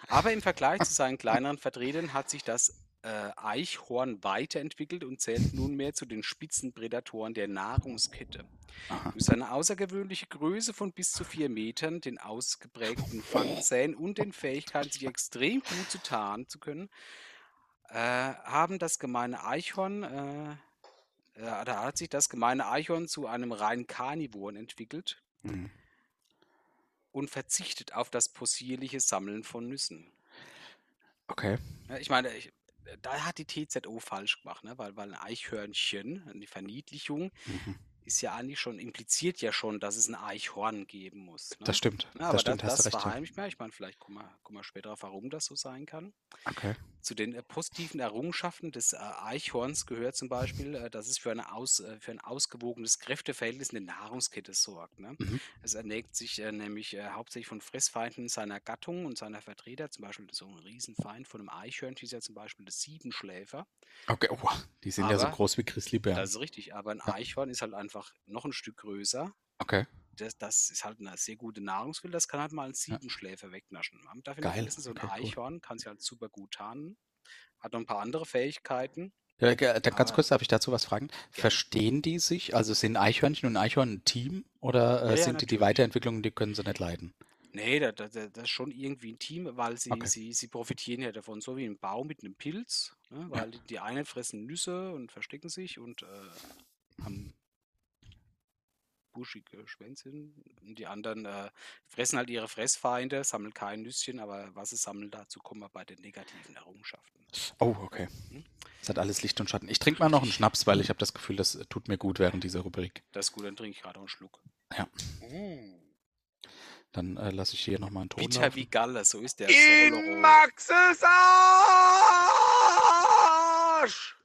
Aber im Vergleich zu seinen kleineren Vertretern hat sich das äh, Eichhorn weiterentwickelt und zählt nunmehr zu den Spitzenprädatoren der Nahrungskette. Aha. Durch seine außergewöhnliche Größe von bis zu vier Metern, den ausgeprägten Fangzähnen und den Fähigkeiten, sich extrem gut zu tarnen zu können, äh, haben das gemeine Eichhorn, äh, äh, da hat sich das gemeine Eichhorn zu einem reinen Karnivoren entwickelt Mhm. und verzichtet auf das possierliche Sammeln von Nüssen. Okay. Ich meine, ich, da hat die TZO falsch gemacht, ne? weil, weil ein Eichhörnchen, die Verniedlichung, Mhm. ist ja eigentlich schon, impliziert ja schon, dass es ein Eichhorn geben muss. Ne? Das stimmt. Ja, das aber stimmt, das, hast du das recht. ja. verheimlicht mir. Ich meine, vielleicht kommen wir, wir später darauf, warum das so sein kann. Okay. Zu den äh, positiven Errungenschaften des äh, Eichhorns gehört zum Beispiel, äh, dass es für, eine aus, für ein ausgewogenes Kräfteverhältnis in der Nahrungskette sorgt. Ne? Mhm. Es ernährt sich äh, nämlich äh, hauptsächlich von Fressfeinden seiner Gattung und seiner Vertreter. Zum Beispiel so ein Riesenfeind von einem Eichhörnchen ist ja zum Beispiel das Siebenschläfer. Okay, oh, die sind ja so Aber groß wie Grizzlybären. Das ist richtig, aber ein Eichhorn ist halt einfach noch ein Stück größer. Okay. Das, das ist halt eine sehr gute Nahrungsquelle. Das kann halt mal ein Siebenschläfer wegnaschen. Man darf Geil, vergessen, so ein okay, cool. Eichhorn kann sich halt super gut tarnen. Hat noch ein paar andere Fähigkeiten. Ja, ge- da, ganz kurz, darf ich dazu was fragen? Verstehen die sich? Also sind Eichhörnchen und Eichhorn ein Team? Oder äh, Ja, ja, sind die die. Weiterentwicklung, die können sie nicht leiden? Nee, da, da, da- das ist schon irgendwie ein Team, weil sie, Okay. sie, sie profitieren ja davon, so wie ein Baum mit einem Pilz. Ne? Weil die, die einen fressen Nüsse und verstecken sich und äh, haben buschige Schwänzchen. Und die anderen äh, fressen halt ihre Fressfeinde, sammeln kein Nüsschen, aber was sie sammeln, dazu kommen wir bei den negativen Errungenschaften. Oh, okay. Das hat alles Licht und Schatten. Ich trinke mal noch einen Schnaps, weil ich habe das Gefühl, das tut mir gut während dieser Rubrik. Das ist gut, dann trinke ich gerade einen Schluck. Ja. Mm. Dann äh, lasse ich hier nochmal einen Ton Bitter laufen. wie Galle, so ist der In Soloro. Maxes Arsch!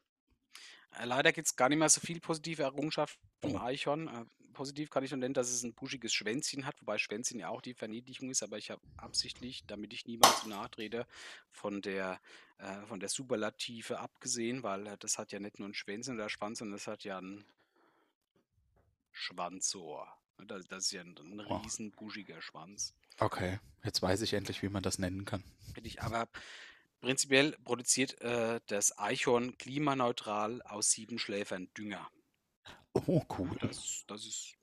Äh, Leider gibt es gar nicht mehr so viel positive Errungenschaften vom Oh. Eichhorn. Positiv kann ich nur nennen, dass es ein buschiges Schwänzchen hat, wobei Schwänzchen ja auch die Verniedlichung ist, aber ich habe absichtlich, damit ich niemand zu nahe trete, von der, äh, von der Superlative abgesehen, weil äh, das hat ja nicht nur ein Schwänzchen oder Schwanz, sondern das hat ja ein Schwanzohr. Ne, Das, das ist ja ein, ein riesen buschiger Schwanz. Okay, jetzt weiß ich endlich, wie man das nennen kann. Richtig, aber Prinzipiell produziert äh, das Eichhorn klimaneutral aus Siebenschläfern Dünger. Oh, cool. Das, das ist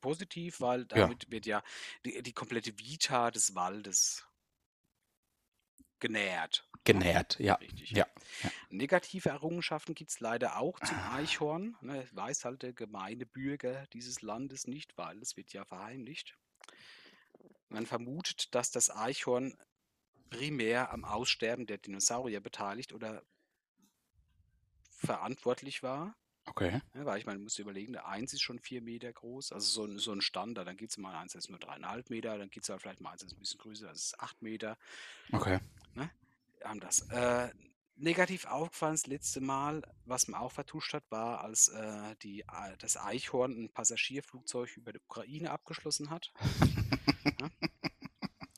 positiv, weil Ja. damit wird ja die, die komplette Vita des Waldes genährt. Genährt, ja. Richtig. Ja. ja. Negative Errungenschaften gibt es leider auch zum Eichhorn. Ne, weiß halt der gemeine Bürger dieses Landes nicht, weil es wird ja verheimlicht. Man vermutet, dass das Eichhorn primär am Aussterben der Dinosaurier beteiligt oder verantwortlich war. Okay. Ja, weil ich meine, du musst dir überlegen, der 1 ist schon 4 Meter groß, also so ein, so ein Standard. Dann gibt es mal eins, das ist nur 3,5 Meter, dann gibt es vielleicht mal eins, das ist ein bisschen größer, das ist 8 Meter. Okay. haben das. Äh, negativ aufgefallen das letzte Mal, was man auch vertuscht hat, war, als äh, die, äh, das Eichhorn ein Passagierflugzeug über die Ukraine abgeschlossen hat. ja? [laughs]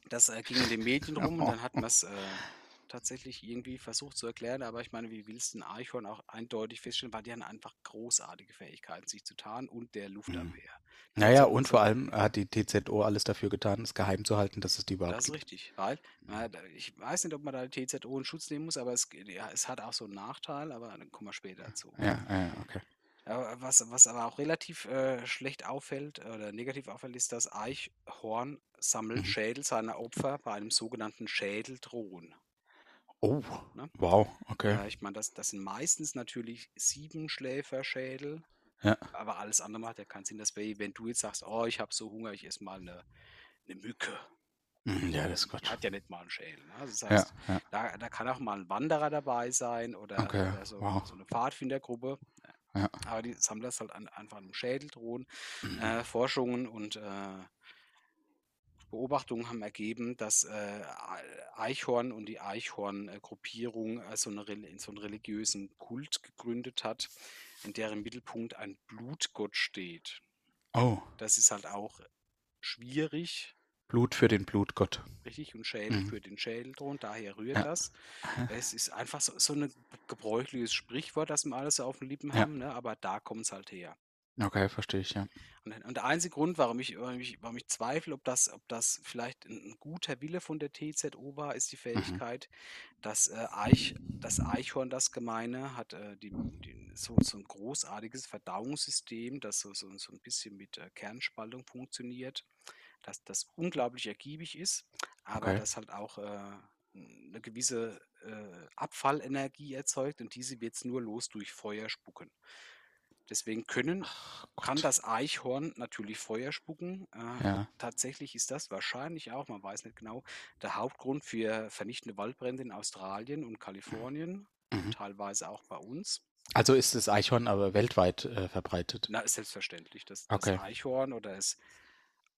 Das äh, ging in den Medien rum und dann hat [laughs] man es äh, tatsächlich irgendwie versucht zu erklären, aber ich meine, wie willst du ein Eichhorn auch eindeutig feststellen, weil die haben einfach großartige Fähigkeiten, sich zu tarnen und der Luftabwehr. Die Naja, und vor allem hat die TZO alles dafür getan, es geheim zu halten, dass es die überhaupt Das ist gibt. richtig, weil na, da- ich weiß nicht, ob man da die TZO in Schutz nehmen muss, aber es, ja, es hat auch so einen Nachteil, aber dann kommen wir später dazu. Ja, ja, okay. Was, was aber auch relativ äh, schlecht auffällt oder negativ auffällt, ist, dass Eichhorn sammelt Mhm. Schädel seiner Opfer bei einem sogenannten Schädeldrohen. Oh, Ne? wow, okay. Ich meine, das, das sind meistens natürlich Siebenschläferschädel, Ja. aber alles andere macht ja keinen Sinn. Das wäre, wenn du jetzt sagst, oh, ich habe so Hunger, ich esse mal eine, eine Mücke. Mhm, Ja, das ist Quatsch. Hat ja nicht mal einen Schädel. Ne? Also das Ja, heißt, ja. Da, da kann auch mal ein Wanderer dabei sein oder, Okay, oder so, wow. so eine Pfadfindergruppe. Ja. Aber die Sammler ist halt an, einfach einem Schädel drohen. Mhm. Äh, Forschungen und äh, Beobachtungen haben ergeben, dass äh, Eichhorn und die Eichhorn-Gruppierung äh, so, eine, so einen religiösen Kult gegründet hat, in deren Mittelpunkt ein Blutgott steht. Oh, Das ist halt auch schwierig, Blut für den Blutgott. richtig, und Schädel Mhm. für den Schädeldron, daher rührt Ja. das. [laughs] Es ist einfach so, so ein gebräuchliches Sprichwort, das wir alles so auf den Lippen Ja. haben, ne? aber da kommt es halt her. Okay, verstehe ich, ja. Und, und der einzige Grund, warum ich, warum ich, warum ich zweifle, ob das, ob das vielleicht ein, ein guter Wille von der TZO war, ist die Fähigkeit, dass äh, Eich, das Eichhorn, das Gemeine, hat äh, die, die, so, so ein großartiges Verdauungssystem, das so, so, so ein bisschen mit äh, Kernspaltung funktioniert, dass das unglaublich ergiebig ist, aber Okay. das halt auch äh, eine gewisse äh, Abfallenergie erzeugt und diese wird es nur los durch Feuer spucken. Deswegen können kann Gott. das Eichhorn natürlich Feuer spucken. Äh, Ja. Tatsächlich ist das wahrscheinlich auch, man weiß nicht genau, der Hauptgrund für vernichtende Waldbrände in Australien und Kalifornien, Mhm. teilweise auch bei uns. Also ist das Eichhorn aber weltweit äh, verbreitet. Na, ist selbstverständlich. Das, Okay. das Eichhorn oder das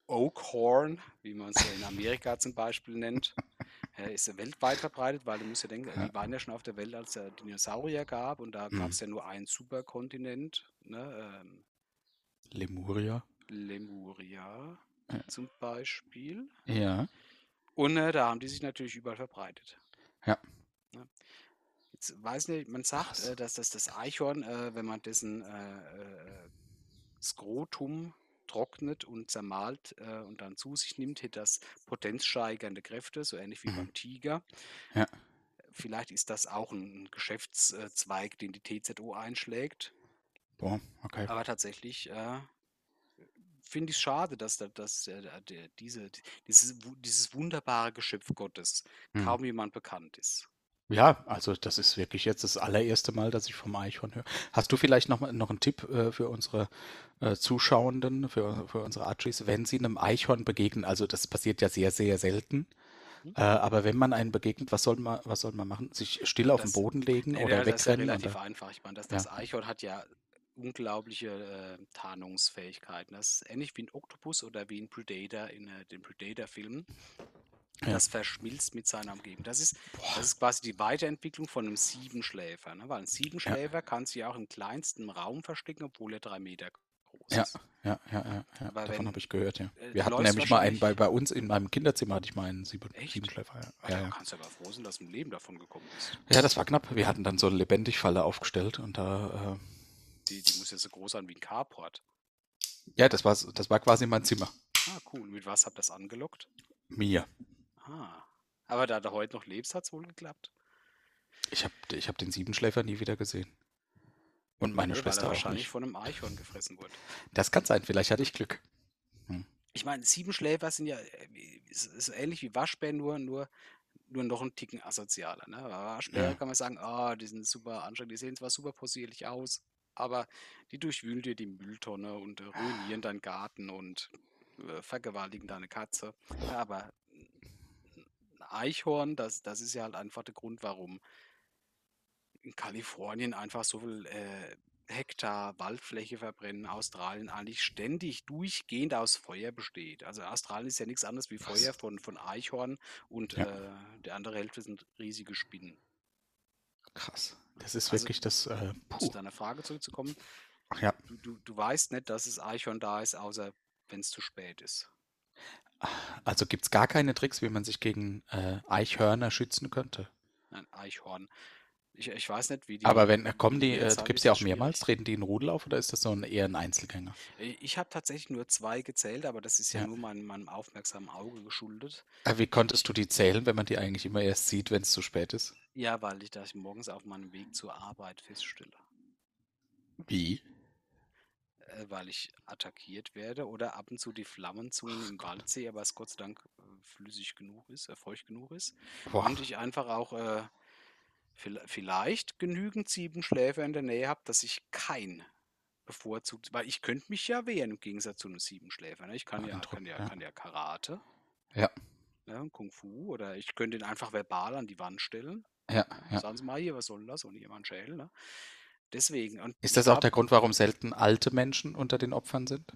Oakhorn, wie man es ja in Amerika zum Beispiel nennt, [laughs] äh, ist ja weltweit verbreitet, weil du musst ja denken, die waren ja schon auf der Welt, als es Dinosaurier gab und da Mhm. gab es ja nur einen Superkontinent, ne, ähm, Lemuria. Lemuria Ja. zum Beispiel. Ja. Und äh, da haben die sich natürlich überall verbreitet. Ja. Ne? Jetzt weiß nicht, man sagt, äh, dass das, das Eichhorn, äh, wenn man dessen äh, äh, Skrotum trocknet und zermahlt äh, und dann zu sich nimmt, hätte das potenzsteigernde Kräfte, so ähnlich wie Mhm. beim Tiger. Ja. Vielleicht ist das auch ein Geschäftszweig, den die TZO einschlägt. Boah, okay. Aber tatsächlich äh, finde ich es schade, dass, da, dass äh, da- der, diese, dieses, dieses wunderbare Geschöpf Gottes Hm. kaum jemand bekannt ist. Ja, also das ist wirklich jetzt das allererste Mal, dass ich vom Eichhorn höre. Hast du vielleicht noch, mal- noch einen Tipp äh, für unsere äh, Zuschauenden, für, für unsere Archies, wenn sie einem Eichhorn begegnen? Also das passiert ja sehr, sehr selten. Mhm. Äh, aber wenn man einen begegnet, was soll man, was soll man machen? Sich still auf den Das- Boden legen Nee, oder das ist ja wegrennen? relativ Oder? einfach. Ich meine, das, Ja. das Eichhorn hat ja unglaubliche äh, Tarnungsfähigkeiten. Das ist ähnlich wie ein Oktopus oder wie ein Predator in äh, den Predator-Filmen. Ja. Das verschmilzt mit seiner Umgebung. Das ist, das ist quasi die Weiterentwicklung von einem Siebenschläfer. Ne? Weil ein Siebenschläfer kann sich auch im kleinsten Raum verstecken, obwohl er drei Meter groß Ja, ist. ja, ja, ja, ja. Davon habe ich gehört, ja. äh, Wir hatten nämlich mal einen bei, bei uns in meinem Kinderzimmer hatte ich mal einen Sieben? Siebenschläfer. Ja. Ah, Ja, ja. kannst du aber froh sein, dass du im Leben davon gekommen bist. ja, das war knapp. Wir hatten dann so eine Lebendigfalle aufgestellt und da, äh, Die, die muss ja so groß sein wie ein Carport. ja, das war, das war quasi mein Zimmer. Ah, cool. Mit was habt ihr das angelockt? Mir. Ah. Aber da du heute noch lebst, hat es wohl geklappt. Ich habe ich hab den Siebenschläfer nie wieder gesehen. Und meine Nee, weil Schwester er auch wahrscheinlich nicht. von einem Eichhorn gefressen wurde. Das kann sein, vielleicht hatte ich Glück. Ich meine, Siebenschläfer sind ja äh, ist, ist ähnlich wie Waschbären, nur, nur, nur noch ein Ticken asozialer. Ne? Bei Waschbären Ja. kann man sagen, ah, die sind super anstrengend, die sehen zwar super possierlich aus, aber die durchwühlen dir die Mülltonne und äh, ruinieren deinen Garten und äh, vergewaltigen deine Katze. Aber Eichhorn, das, das ist ja halt einfach der Grund, warum in Kalifornien einfach so viel äh, Hektar Waldfläche verbrennen, Australien eigentlich ständig durchgehend aus Feuer besteht. Also Australien ist ja nichts anderes wie Feuer von, von Eichhorn und Ja. äh, der andere Hälfte sind riesige Spinnen. Krass. Das ist Also- wirklich das. Äh, Um zu deiner Frage zurückzukommen, Ach ja. du, du, du weißt nicht, dass es Eichhorn da ist, außer wenn es zu spät ist. Also gibt es gar keine Tricks, wie man sich gegen äh, Eichhörner schützen könnte. Ein Eichhorn. Ich, ich weiß nicht, wie die. Aber wenn kommen die, äh, gibt es ja auch mehrmals, treten die in Rudel auf oder ist das so ein, eher ein Einzelgänger? Äh, Ich habe tatsächlich nur zwei gezählt, aber das ist ja, Ja. nur meinem, meinem aufmerksamen Auge geschuldet. Äh, wie konntest du die zählen, wenn man die eigentlich immer erst sieht, wenn es zu spät ist? Ja, weil ich das morgens auf meinem Weg zur Arbeit feststelle. Wie? Äh, weil ich attackiert werde oder ab und zu die Flammenzungen im Wald sehe, aber es Gott sei Dank äh, flüssig genug ist, äh, feucht genug ist. Boah. Und ich einfach auch äh, vielleicht genügend Siebenschläfer in der Nähe habe, dass ich kein bevorzugt, weil ich könnte mich ja wehren im Gegensatz zu einem Siebenschläfer. Ne? Ich kann ja, Beeindruckend, kann ja, ja. kann ja Karate, Ja, ne? Kung Fu oder ich könnte ihn einfach verbal an die Wand stellen. ja, ja. Sagen Sie mal hier, was soll das? Und jemand Schädel. Ne? Deswegen. Und Ist das auch der Grund, warum selten alte Menschen unter den Opfern sind?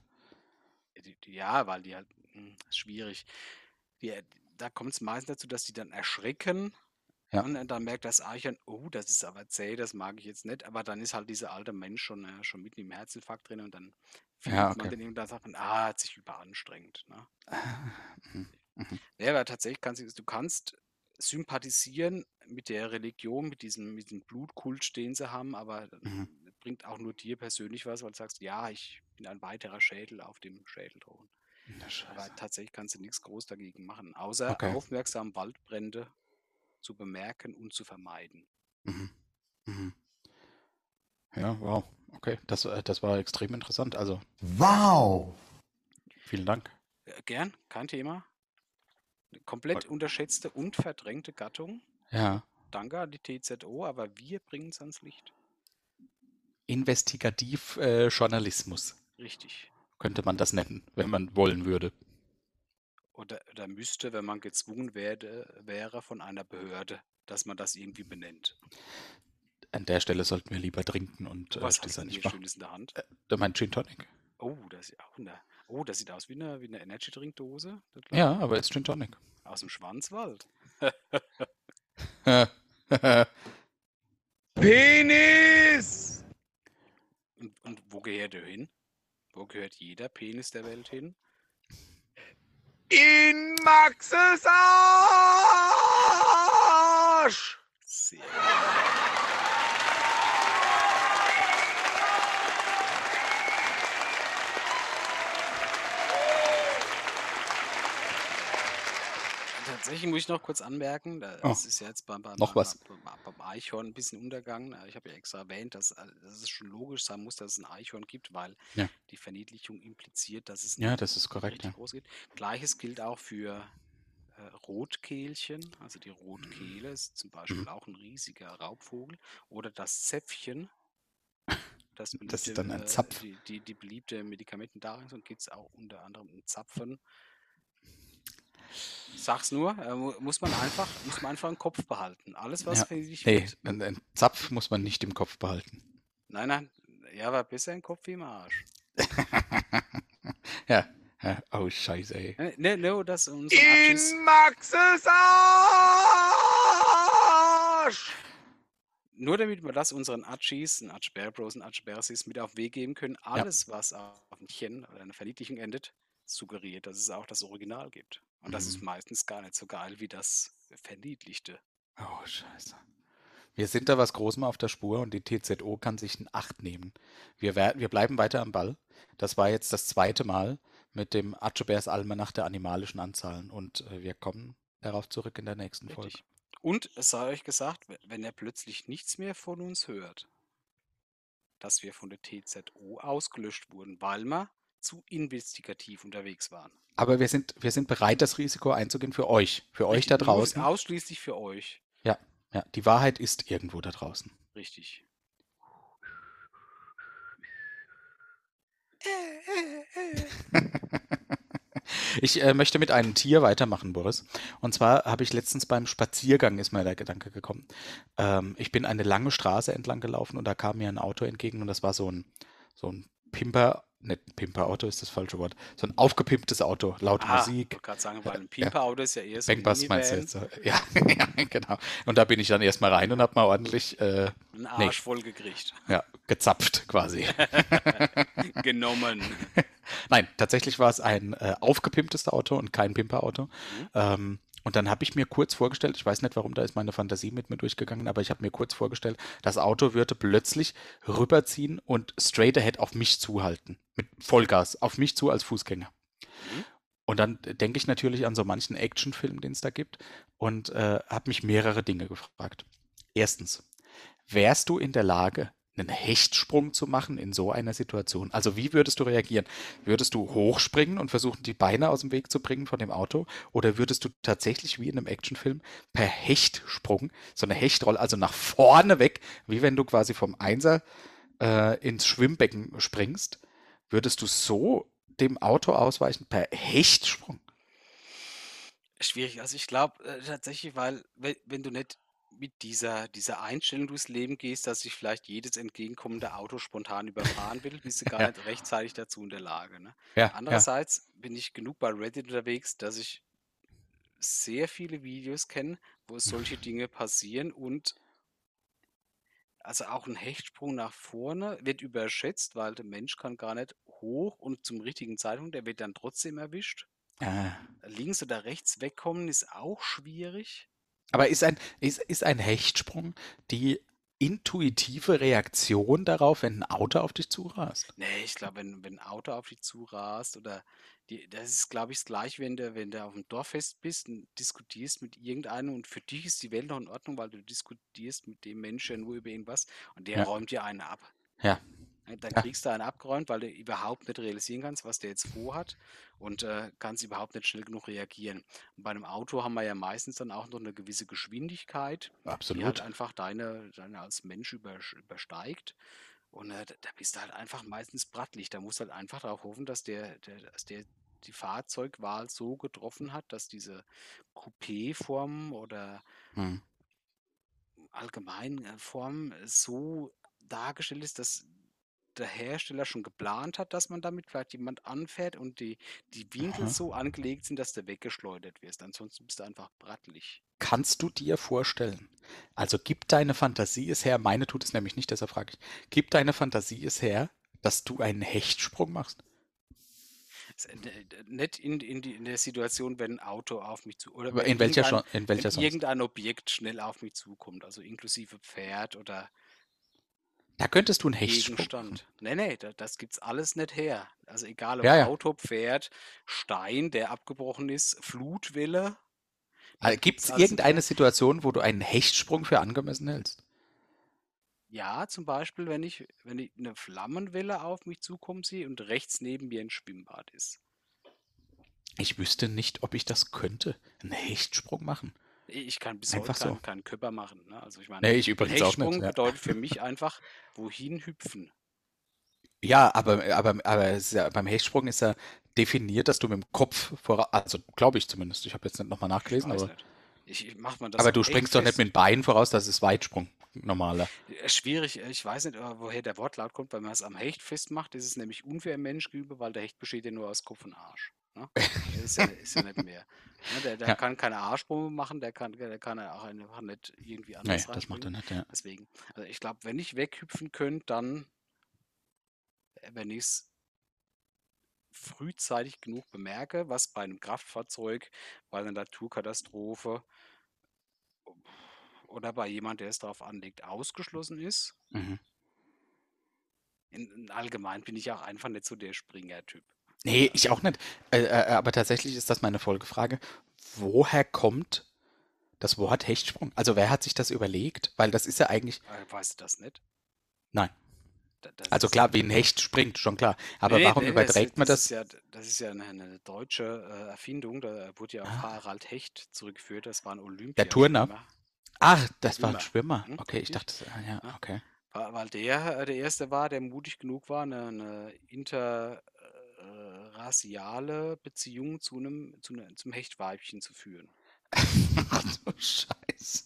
Die, ja, weil die halt, hm, schwierig. Die, äh, da kommt es meistens dazu, dass die dann erschrecken Ja. und dann- merkt das Eichhorn, oh, das ist aber zäh, das mag ich jetzt nicht. Aber dann ist halt dieser alte Mensch schon, äh, schon mitten im Herzinfarkt drin und dann fühlt Ja, man okay. den eben da sagt man, ah, hat sich überanstrengt. Ne? [laughs] Mhm. Mhm. Ja, aber tatsächlich kannst du, du kannst sympathisieren mit der Religion, mit diesem, mit diesem Blutkult, den sie haben, aber Mhm. bringt auch nur dir persönlich was, weil du sagst, ja, ich bin ein weiterer Schädel auf dem Schädelthron. Na, Aber tatsächlich kannst du nichts groß dagegen machen, außer Okay. aufmerksam Waldbrände zu bemerken und zu vermeiden. Mhm. Mhm. Ja, wow. Okay, das, äh, das war extrem interessant. Also, Wow! vielen Dank. Äh, gern, kein Thema. Eine komplett unterschätzte und verdrängte Gattung. Ja. Danke an die TZO, aber wir bringen es ans Licht. Investigativ äh, Richtig. könnte man das nennen, wenn man wollen würde. Oder, oder müsste, wenn man gezwungen werde, wäre von einer Behörde, dass man das irgendwie benennt. An der Stelle sollten wir lieber trinken und äh, Was das hast du denn nicht hier machen. Schönes in der Hand? Äh, mein Gin Tonic. Oh, das ist auch eine, oh, das sieht aus wie eine, wie eine Energy-Trinkdose. das Ja, aber ist Gin Tonic. Aus dem Schwarzwald. [laughs] Penis! Und, und wo gehört er hin? Wo gehört jeder Penis der Welt hin? In Maxes Arsch! Sehr Tatsächlich muss ich noch kurz anmerken, Oh, das ist ja jetzt beim, beim, noch beim, was. beim, beim Eichhorn ein bisschen Untergang. Äh, Ich habe ja extra erwähnt, dass, äh, dass es schon logisch sein muss, dass es ein Eichhorn gibt, weil Ja. die Verniedlichung impliziert, dass es Ja, nicht das ist korrekt. richtig Ja. groß geht. Gleiches gilt auch für äh, Rotkehlchen, also die Rotkehle ist zum Beispiel Mhm. auch ein riesiger Raubvogel. Oder das Zäpfchen. Das, [laughs] Das ist dann ein äh, Zapf. Die, die, die beliebte Medikamentendarreichung gibt es auch unter anderem in Zapfen. Sag's nur, äh, mu- muss man einfach, muss man einfach im Kopf behalten. Alles, was Ja, verniedlicht Nee, wird. ein, ein Zapf muss man nicht im Kopf behalten. Nein, nein, ja, aber besser im Kopf wie im Arsch. [laughs] ja. ja. Oh, scheiße, ey. Ne, ne, das Abschieß. In Maxes Arsch! Nur damit wir das unseren Atschis, und Atschberbros und Atschbersis mit auf den Weg geben können, alles, was auf ein Chen oder eine Verniedlichung endet, suggeriert, dass es auch das Original gibt. Und das ist Mhm. meistens gar nicht so geil wie das Verniedlichte. Oh, scheiße. Wir sind da was Großem auf der Spur und die TZO kann sich in Acht nehmen. Wir, wer- wir bleiben weiter am Ball. Das war jetzt das zweite Mal mit dem Atschebärs Almanach der animalischen Anzahlen und äh, wir kommen darauf zurück in der nächsten Folge. Richtig. Und es sei euch gesagt, we- wenn er plötzlich nichts mehr von uns hört, dass wir von der TZO ausgelöscht wurden, weil wir zu investigativ unterwegs waren. Aber wir sind, wir sind bereit, das Risiko einzugehen für euch, für euch da Richtig, draußen. Ausschließlich für euch. Ja, ja, die Wahrheit ist irgendwo da draußen. Richtig. [laughs] Ich äh, möchte mit einem Tier weitermachen, Boris. Und zwar habe ich letztens beim Spaziergang, ist mir der Gedanke gekommen. Ähm, ich bin eine lange Straße entlang gelaufen und da kam mir ein Auto entgegen und das war so ein, so ein Pimper, nicht ein Pimper-Auto ist das falsche Wort, so ein aufgepimptes Auto, laute Ah, Musik. wollte gerade sagen, weil ein Pieper-Auto ist ja eher so ein Bankbus meinst du jetzt? Ja, [laughs] ja, genau. Und da bin ich dann erstmal rein und habe mal ordentlich äh, einen Arsch voll gekriegt. ja, gezapft quasi. [laughs] Genommen. [laughs] Nein, tatsächlich war es ein äh, aufgepimptes Auto und kein Pimper-Auto. Mhm. Ähm, und dann habe ich mir kurz vorgestellt, ich weiß nicht warum, da ist meine Fantasie mit mir durchgegangen, aber ich habe mir kurz vorgestellt, das Auto würde plötzlich rüberziehen und straight ahead auf mich zuhalten. Mit Vollgas, auf mich zu als Fußgänger. Mhm. Und dann denke ich natürlich an so manchen Actionfilm, den es da gibt, und äh, habe mich mehrere Dinge gefragt. Erstens, wärst du in der Lage, einen Hechtsprung zu machen in so einer Situation? Also wie würdest du reagieren? Würdest du hochspringen und versuchen, die Beine aus dem Weg zu bringen von dem Auto? Oder würdest du tatsächlich wie in einem Actionfilm per Hechtsprung, so eine Hechtrolle, also nach vorne weg, wie wenn du quasi vom Einser äh, ins Schwimmbecken springst, würdest du so dem Auto ausweichen per Hechtsprung? Schwierig. Also ich glaube äh, tatsächlich, weil wenn, wenn du nicht mit dieser, dieser Einstellung durchs Leben gehst, dass sich vielleicht jedes entgegenkommende Auto spontan überfahren will, bist du [laughs] gar Ja. nicht rechtzeitig dazu in der Lage. Ne? Ja, ja. Andererseits bin ich genug bei Reddit unterwegs, dass ich sehr viele Videos kenne, wo solche [laughs] Dinge passieren und also auch ein Hechtsprung nach vorne wird überschätzt, weil der Mensch kann gar nicht hoch und zum richtigen Zeitpunkt, der wird dann trotzdem erwischt. Ah. Links oder rechts wegkommen ist auch schwierig. Aber ist ein, ist, ist ein Hechtsprung die intuitive Reaktion darauf, wenn ein Auto auf dich zurast? Nee, ich glaube, wenn, wenn ein Auto auf dich zurast oder die, das ist, glaube ich, das gleiche, wenn du, wenn du auf dem Dorffest bist und diskutierst mit irgendeinem und für dich ist die Welt noch in Ordnung, weil du diskutierst mit dem Menschen nur über irgendwas und der Ja. räumt dir einen ab. Ja. Ja, Dann Ja. kriegst du einen abgeräumt, weil du überhaupt nicht realisieren kannst, was der jetzt vorhat und äh, kannst überhaupt nicht schnell genug reagieren. Und bei einem Auto haben wir ja meistens dann auch noch eine gewisse Geschwindigkeit, die halt Absolut. einfach deine, deine als Mensch übersch- übersteigt. Und äh, da da bist du halt einfach meistens brattlich. Da musst du halt einfach darauf hoffen, dass der, der, dass der die Fahrzeugwahl so getroffen hat, dass diese Coupé-Form oder Hm. allgemein äh, Form so dargestellt ist, dass der Hersteller schon geplant hat, dass man damit vielleicht jemand anfährt und die, die Winkel Aha. so angelegt sind, dass du weggeschleudert wirst. Ansonsten bist du einfach brattlich. Kannst du dir vorstellen, also gibt deine Fantasie es her, meine tut es nämlich nicht, deshalb frage ich, gibt deine Fantasie es her, dass du einen Hechtsprung machst? Äh, d- Nicht in, in, die, in der Situation, wenn ein Auto auf mich zu oder in welcher, schon, in welcher wenn irgendein Objekt schnell auf mich zukommt, also inklusive Pferd oder Da könntest du einen Hechtsprung machen. Gegenstand. Nee, nee, da, das gibt's alles nicht her. Also egal ob Ja, ja. Auto, Pferd, Stein, der abgebrochen ist, Flutwelle, Also, Gibt gibt's es nicht irgendeine. Situation, wo du einen Hechtsprung für angemessen hältst? Ja, zum Beispiel, wenn ich, wenn ich eine Flammenwelle auf mich zukommen sehe und rechts neben mir ein Schwimmbad ist. Ich wüsste nicht, ob ich das könnte. Einen Hechtsprung machen. Ich kann bis Einfach heute keinen, so. keinen Körper machen. Ne? Also ich meine, Nee, ich übrigens auch nicht. Ja, bedeutet für mich einfach, wohin hüpfen. ja aber, aber, aber ja, beim Hechtsprung ist ja definiert, dass du mit dem Kopf voraus, also glaube ich zumindest, ich habe jetzt nicht nochmal nachgelesen, aber, nicht. Ich, ich mach mal das aber du springst doch nicht mit den Beinen voraus, das ist Weitsprung, normaler. Schwierig, äh, ich weiß nicht, äh, woher der Wortlaut kommt, weil man es am Hecht festmacht, ist es nämlich unfair Mensch gegenüber, weil der Hecht besteht ja nur aus Kopf und Arsch. Ne? Ist, ja, ist ja nicht [laughs] mehr. Ne? Der, der Ja. kann keine Arschbombe machen, der kann, der kann auch einfach nicht irgendwie Nee, anders das macht er nicht, ja. Deswegen, also ich glaube, wenn ich weghüpfen könnte, dann, äh, wenn ich es frühzeitig genug bemerke, was bei einem Kraftfahrzeug, bei einer Naturkatastrophe oder bei jemand, der es darauf anlegt, ausgeschlossen ist. Mhm. In, in allgemein bin ich auch einfach nicht so der Springer-Typ. Nee, ich auch nicht. Äh, aber tatsächlich ist das meine Folgefrage. Woher kommt Das Wort Hechtsprung. Also wer hat sich das überlegt? Weil das ist ja eigentlich. Äh, weißt du das nicht? Nein. Da- das Also klar, wie ein Hecht springt, schon klar. Aber Nee, warum nee, überträgt man das? Ist ja, das ist ja eine, eine deutsche äh, Erfindung. Da wurde ja auf Ah. Harald Hecht zurückgeführt. Das war ein Olympia. Turner? Ach, das war ein Schwimmer. Hm, Okay, ich dachte, ah, ja, okay. Weil der äh, der Erste war, der mutig genug war, eine, eine interraciale Beziehung zu einem, zu einem, zum Hechtweibchen zu führen. [laughs] Ach du Scheiße.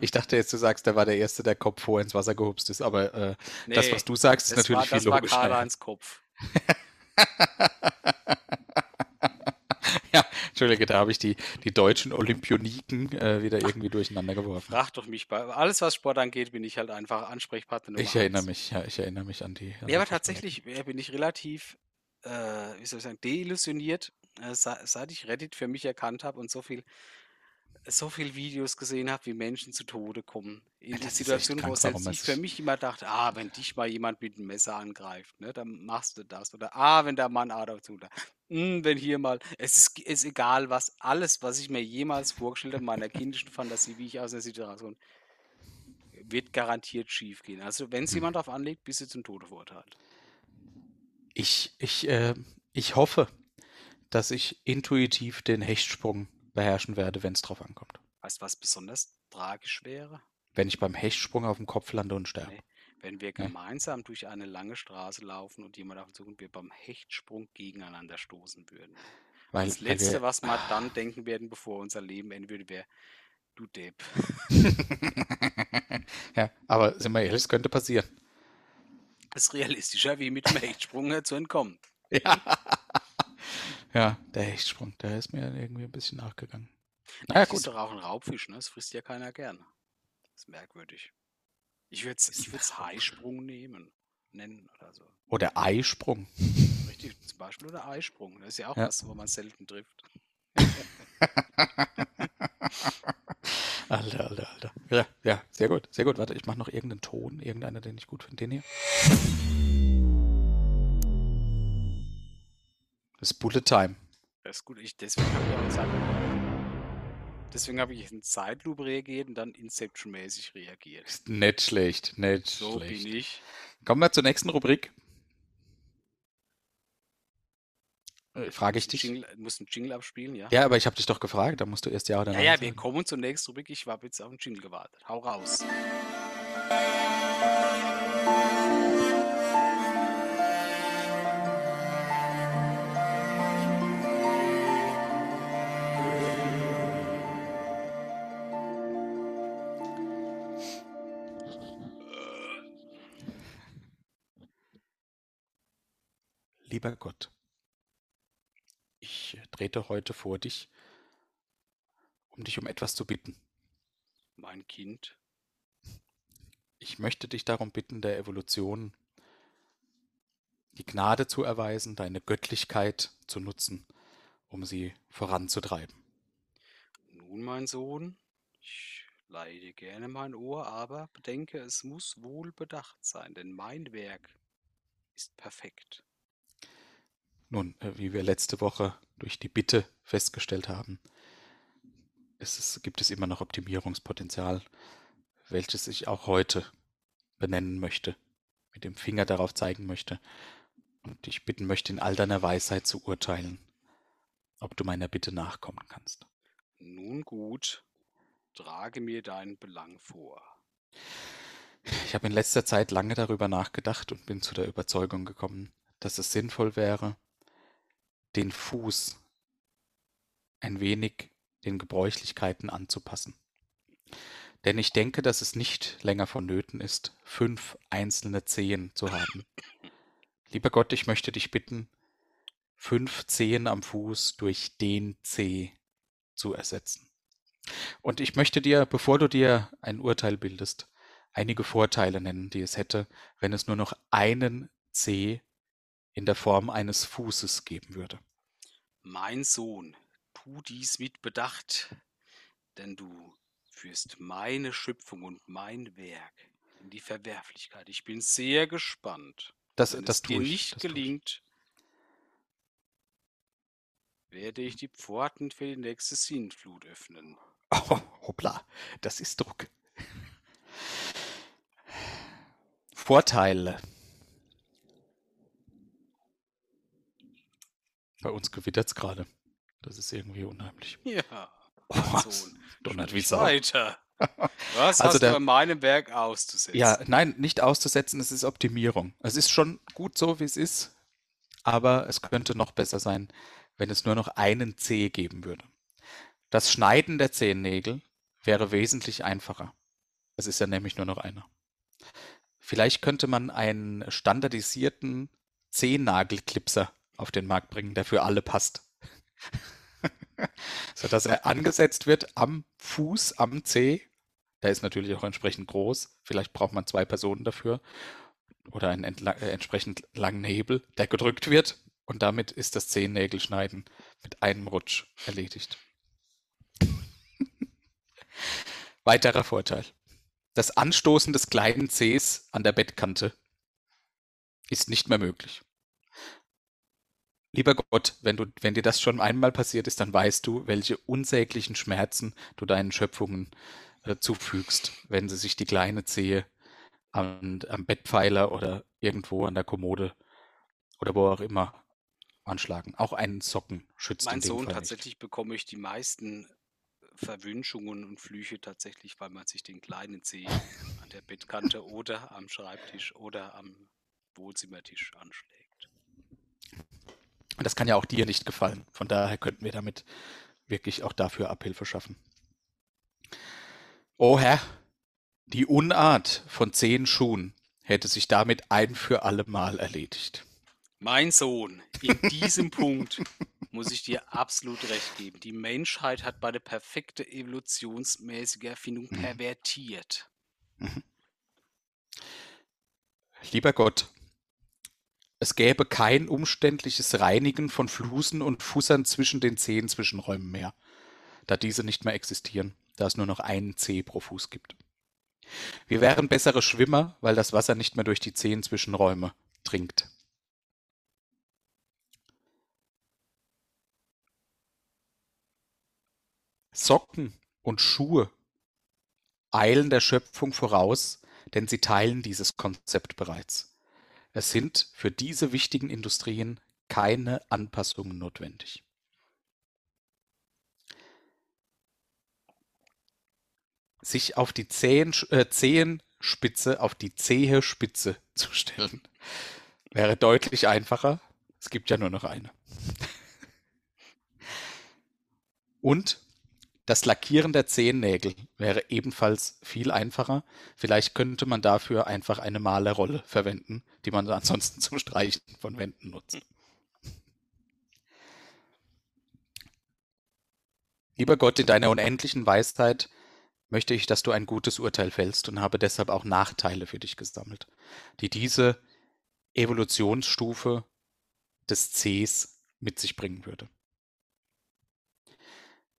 Ich dachte jetzt, du sagst, der war der Erste, der Kopf vor ins Wasser gehupst ist, aber äh, das, Nee, was du sagst, ist das natürlich war, das viel war logischer. Karl-Heinz Kopf. [laughs] Entschuldige, da habe ich die, die deutschen Olympioniken äh, wieder irgendwie durcheinander geworfen. Frag doch mich bei alles, was Sport angeht, bin ich halt einfach Ansprechpartner Nummer Ich erinnere eins. mich, ja, ich erinnere mich an die. an Ja, aber tatsächlich äh, bin ich relativ, äh, wie soll ich sagen, deillusioniert, äh, se- seit ich Reddit für mich erkannt habe und so viel, so viel Videos gesehen habe, wie Menschen zu Tode kommen. In Ja, echt Situation, wo selbst ich für mich immer dachte, ah, wenn dich mal jemand mit einem Messer angreift, ne, dann machst du das. Oder ah, wenn der Mann Adolf zu, oder hm, wenn hier mal, es ist, ist egal was, alles, was ich mir jemals vorgestellt habe, in meiner kindischen Fantasie, wie ich aus der Situation, wird garantiert schief gehen. Also wenn es Hm. jemand darauf anlegt, bist du zum Tode verurteilt. Ich, ich, äh, ich hoffe, dass ich intuitiv den Hechtsprung beherrschen werde, wenn es drauf ankommt. Weißt du, was besonders tragisch wäre? Wenn ich beim Hechtsprung auf dem Kopf lande und sterbe. Nee. Wenn wir Nee. gemeinsam durch eine lange Straße laufen und jemand auf uns zukommt, wir beim Hechtsprung gegeneinander stoßen würden. Weil, das Letzte, wir, was wir dann denken werden, bevor unser Leben enden würde, wäre, du Depp. [laughs] ja, aber sind wir ehrlich, es könnte passieren. Das ist realistischer, wie mit dem Hechtsprung äh, zu entkommen. [laughs] Ja. Ja, der Hechtsprung, der ist mir irgendwie ein bisschen nachgegangen. Naja, Das ist gut. doch auch ein Raubfisch, ne? Das frisst ja keiner gerne. Das ist merkwürdig. Ich würde es Haisprung nehmen, nennen oder so. Oder Eisprung. [laughs] Richtig, zum Beispiel oder Eisprung. Das ist ja auch Ja. was, wo man selten trifft. [laughs] Alter, alter, alter. Ja, ja, sehr gut, sehr gut. Warte, ich mache noch irgendeinen Ton, irgendeiner, den ich gut finde. Den hier. Das ist Bullet Time. Das ist gut. Ich, deswegen habe ich auch in Zeit, deswegen habe ich in Zeitlupe reagiert und dann Inception-mäßig reagiert. Ist nicht schlecht, nicht So schlecht. bin ich. Kommen wir zur nächsten Rubrik. Äh, Frage ich dich. Jingle, du musst einen Jingle abspielen, ja? Ja, aber ich habe dich doch gefragt, da musst du erst ja oder Ja, nein ja, wir sagen. kommen zur nächsten Rubrik. Ich habe jetzt auf den Jingle gewartet. Hau raus. Lieber Gott, ich äh, trete heute vor dich, um dich um etwas zu bitten. Mein Kind. Ich möchte dich darum bitten, der Evolution die Gnade zu erweisen, deine Göttlichkeit zu nutzen, um sie voranzutreiben. Nun, mein Sohn, ich leihe dir gerne mein Ohr, aber bedenke, es muss wohl bedacht sein, denn mein Werk ist perfekt. Nun, äh, wie wir letzte Woche durch die Bitte festgestellt haben, es ist, gibt es immer noch Optimierungspotenzial, welches ich auch heute benennen möchte, mit dem Finger darauf zeigen möchte und dich bitten möchte, in all deiner Weisheit zu urteilen, ob du meiner Bitte nachkommen kannst. Nun gut, trage mir deinen Belang vor. Ich habe in letzter Zeit lange darüber nachgedacht und bin zu der Überzeugung gekommen, dass es sinnvoll wäre, den Fuß ein wenig den Gebräuchlichkeiten anzupassen. Denn ich denke, dass es nicht länger vonnöten ist, fünf einzelne Zehen zu haben. Lieber Gott, ich möchte dich bitten, fünf Zehen am Fuß durch den Zeh zu ersetzen. Und ich möchte dir, bevor du dir ein Urteil bildest, einige Vorteile nennen, die es hätte, wenn es nur noch einen Zeh in der Form eines Fußes geben würde. Mein Sohn, tu dies mit Bedacht, denn du führst meine Schöpfung und mein Werk in die Verwerflichkeit. Ich bin sehr gespannt. Das, Wenn das es dir ich. nicht gelingt, werde ich die Pforten für die nächste Sintflut öffnen. Oh, hoppla, das ist Druck. Vorteile. Bei uns gewittert es gerade. Das ist irgendwie unheimlich. Ja, Oh, Sohn. donnert wie Sau. weiter. [laughs] Was Also hast der- du an meinem Werk auszusetzen? Ja, nein, nicht auszusetzen, es ist Optimierung. Es ist schon gut so, wie es ist, aber es könnte noch besser sein, wenn es nur noch einen Zeh geben würde. Das Schneiden der Zehennägel wäre wesentlich einfacher. Es ist ja nämlich nur noch einer. Vielleicht könnte man einen standardisierten Zehennagelklipser auf den Markt bringen, der für alle passt. [laughs] Sodass er angesetzt wird am Fuß, am Zeh. Der ist natürlich auch entsprechend groß. Vielleicht braucht man zwei Personen dafür. Oder einen äh, entsprechend langen Hebel, der gedrückt wird. Und damit ist das Zehennägelschneiden mit einem Rutsch erledigt. [laughs] Weiterer Vorteil. Das Anstoßen des kleinen Zehs an der Bettkante ist nicht mehr möglich. Lieber Gott, wenn, du, wenn dir das schon einmal passiert ist, dann weißt du, welche unsäglichen Schmerzen du deinen Schöpfungen äh, zufügst, wenn sie sich die kleine Zehe am, am Bettpfeiler oder irgendwo an der Kommode oder wo auch immer anschlagen. Auch einen Socken schützt mein in dem Sohn Fall tatsächlich bekomme ich die meisten Verwünschungen und Flüche tatsächlich, weil man sich den kleinen Zeh an der Bettkante [laughs] oder am Schreibtisch oder am Wohnzimmertisch anschlägt. Und das kann ja auch dir nicht gefallen. Von daher könnten wir damit wirklich auch dafür Abhilfe schaffen. Oh Herr, die Unart von zehn Schuhen hätte sich damit ein für alle Mal erledigt. Mein Sohn, in diesem [laughs] Punkt muss ich dir absolut recht geben. Die Menschheit hat meine perfekte evolutionsmäßige Erfindung Mhm. pervertiert. Lieber Gott, es gäbe kein umständliches Reinigen von Flusen und Fussern zwischen den Zehen-Zwischenräumen mehr, da diese nicht mehr existieren, da es nur noch einen Zeh pro Fuß gibt. Wir wären bessere Schwimmer, weil das Wasser nicht mehr durch die Zehen-Zwischenräume dringt. Socken und Schuhe eilen der Schöpfung voraus, denn sie teilen dieses Konzept bereits. Es sind für diese wichtigen Industrien keine Anpassungen notwendig. Sich auf die Zehen, äh, Zehenspitze, auf die zähe Spitze [laughs] zu stellen, wäre deutlich einfacher. Es gibt ja nur noch eine. Und das Lackieren der Zehennägel wäre ebenfalls viel einfacher. Vielleicht könnte man dafür einfach eine Malerrolle verwenden, die man ansonsten zum Streichen von Wänden nutzt. Lieber Gott, in deiner unendlichen Weisheit möchte ich, dass du ein gutes Urteil fällst und habe deshalb auch Nachteile für dich gesammelt, die diese Evolutionsstufe des Cs mit sich bringen würde.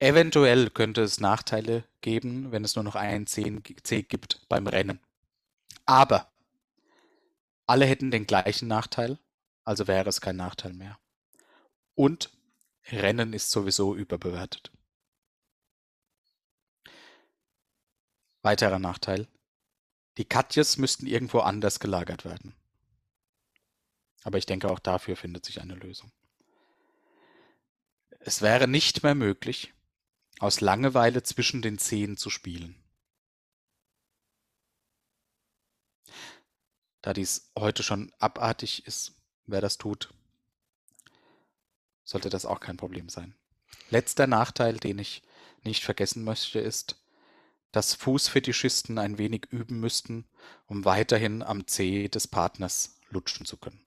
Eventuell könnte es Nachteile geben, wenn es nur noch einen C C gibt beim Rennen. Aber alle hätten den gleichen Nachteil, also wäre es kein Nachteil mehr. Und Rennen ist sowieso überbewertet. Weiterer Nachteil. Die Katjes müssten irgendwo anders gelagert werden. Aber ich denke, auch dafür findet sich eine Lösung. Es wäre nicht mehr möglich, aus Langeweile zwischen den Zehen zu spielen. Da dies heute schon abartig ist, wer das tut, sollte das auch kein Problem sein. Letzter Nachteil, den ich nicht vergessen möchte, ist, dass Fußfetischisten ein wenig üben müssten, um weiterhin am Zeh des Partners lutschen zu können.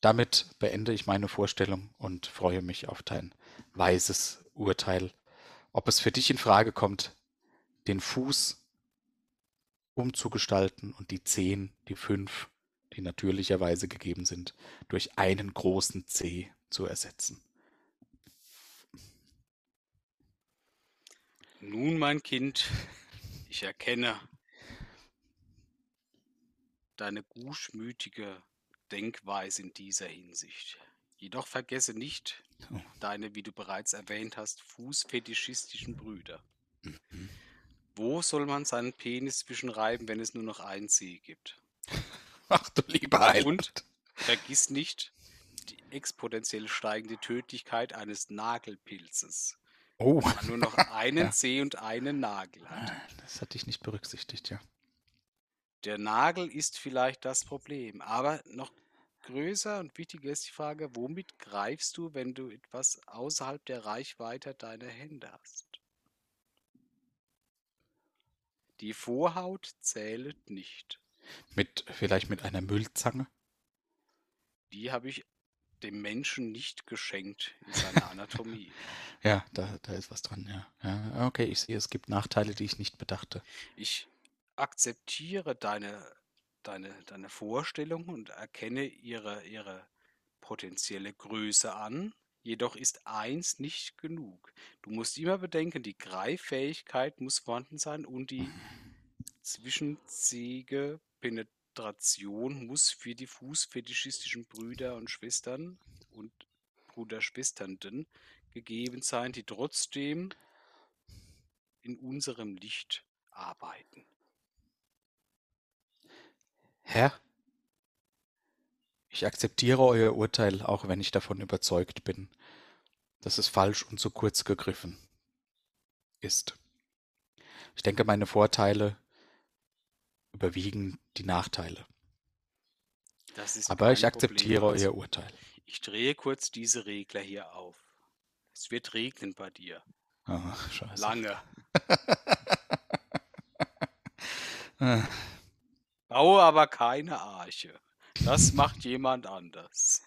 Damit beende ich meine Vorstellung und freue mich auf dein weises Urteil, ob es für dich in Frage kommt, den Fuß umzugestalten und die Zehen, die fünf, die natürlicherweise gegeben sind, durch einen großen Zeh zu ersetzen. Nun, mein Kind, ich erkenne deine gutmütige Denkweise in dieser Hinsicht. Jedoch vergesse nicht Oh. [laughs] deine, wie du bereits erwähnt hast, fußfetischistischen Brüder. Mhm. Wo soll man seinen Penis zwischenreiben, wenn es nur noch einen Zeh gibt? [laughs] Ach du lieber Heiland. Und vergiss nicht die exponentiell steigende Tödlichkeit eines Nagelpilzes. Oh, Man nur noch [laughs] einen Ja. Zeh und einen Nagel hat. das hatte ich nicht berücksichtigt, ja. Der Nagel ist vielleicht das Problem, aber noch größer und wichtiger ist die Frage, womit greifst du, wenn du etwas außerhalb der Reichweite deiner Hände hast? Die Vorhaut zählt nicht. Mit, vielleicht mit einer Müllzange? Die habe ich dem Menschen nicht geschenkt in seiner Anatomie. [laughs] Ja, da, da ist was dran, ja. ja. Okay, ich sehe, es gibt Nachteile, die ich nicht bedachte. Ich akzeptiere deine, deine, deine Vorstellung und erkenne ihre, ihre potenzielle Größe an. Jedoch ist eins nicht genug. Du musst immer bedenken, die Greiffähigkeit muss vorhanden sein und die zwischenzähige Penetration muss für die fußfetischistischen Brüder und Schwestern und Bruderschwesternden gegeben sein, die trotzdem in unserem Licht arbeiten. Herr, ich akzeptiere euer Urteil, auch wenn ich davon überzeugt bin, dass es falsch und zu kurz gegriffen ist. Ich denke, meine Vorteile überwiegen die Nachteile. Aber ich akzeptiere Problem. Euer Urteil. Ich drehe kurz diese Regler hier auf. Es wird regnen bei dir. Ah, scheiße. Lange. [laughs] [laughs] Baue aber keine Arche. Das macht jemand anders.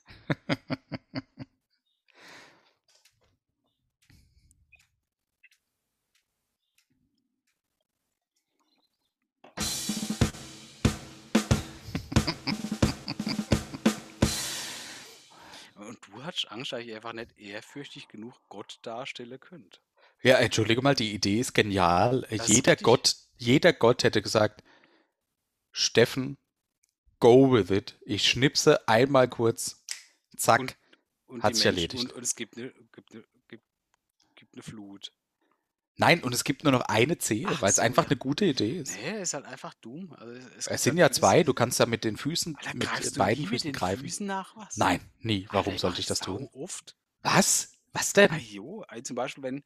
Und du hast Angst, dass ich einfach nicht ehrfürchtig genug Gott darstellen könnte. Ja, entschuldige mal, die Idee ist genial. Das jeder Gott, jeder Gott hätte gesagt, Steffen, go with it. Ich schnipse einmal kurz, zack. Und- Und Hat sich Menschen- erledigt. Und, und es gibt eine, gibt, eine, gibt, gibt eine Flut. Nein, und es gibt nur noch eine Zehe, Ach weil es so, einfach ja. eine gute Idee ist. Nee, ist halt einfach dumm. Also es, es sind halt ja zwei, du kannst da mit den Füßen, Alter, mit beiden Füßen mit greifen. Füßen? Nein, nie. Warum Alter, sollte ich das tun? Oft. Was? Was Ah, denn? jo, also zum Beispiel, wenn,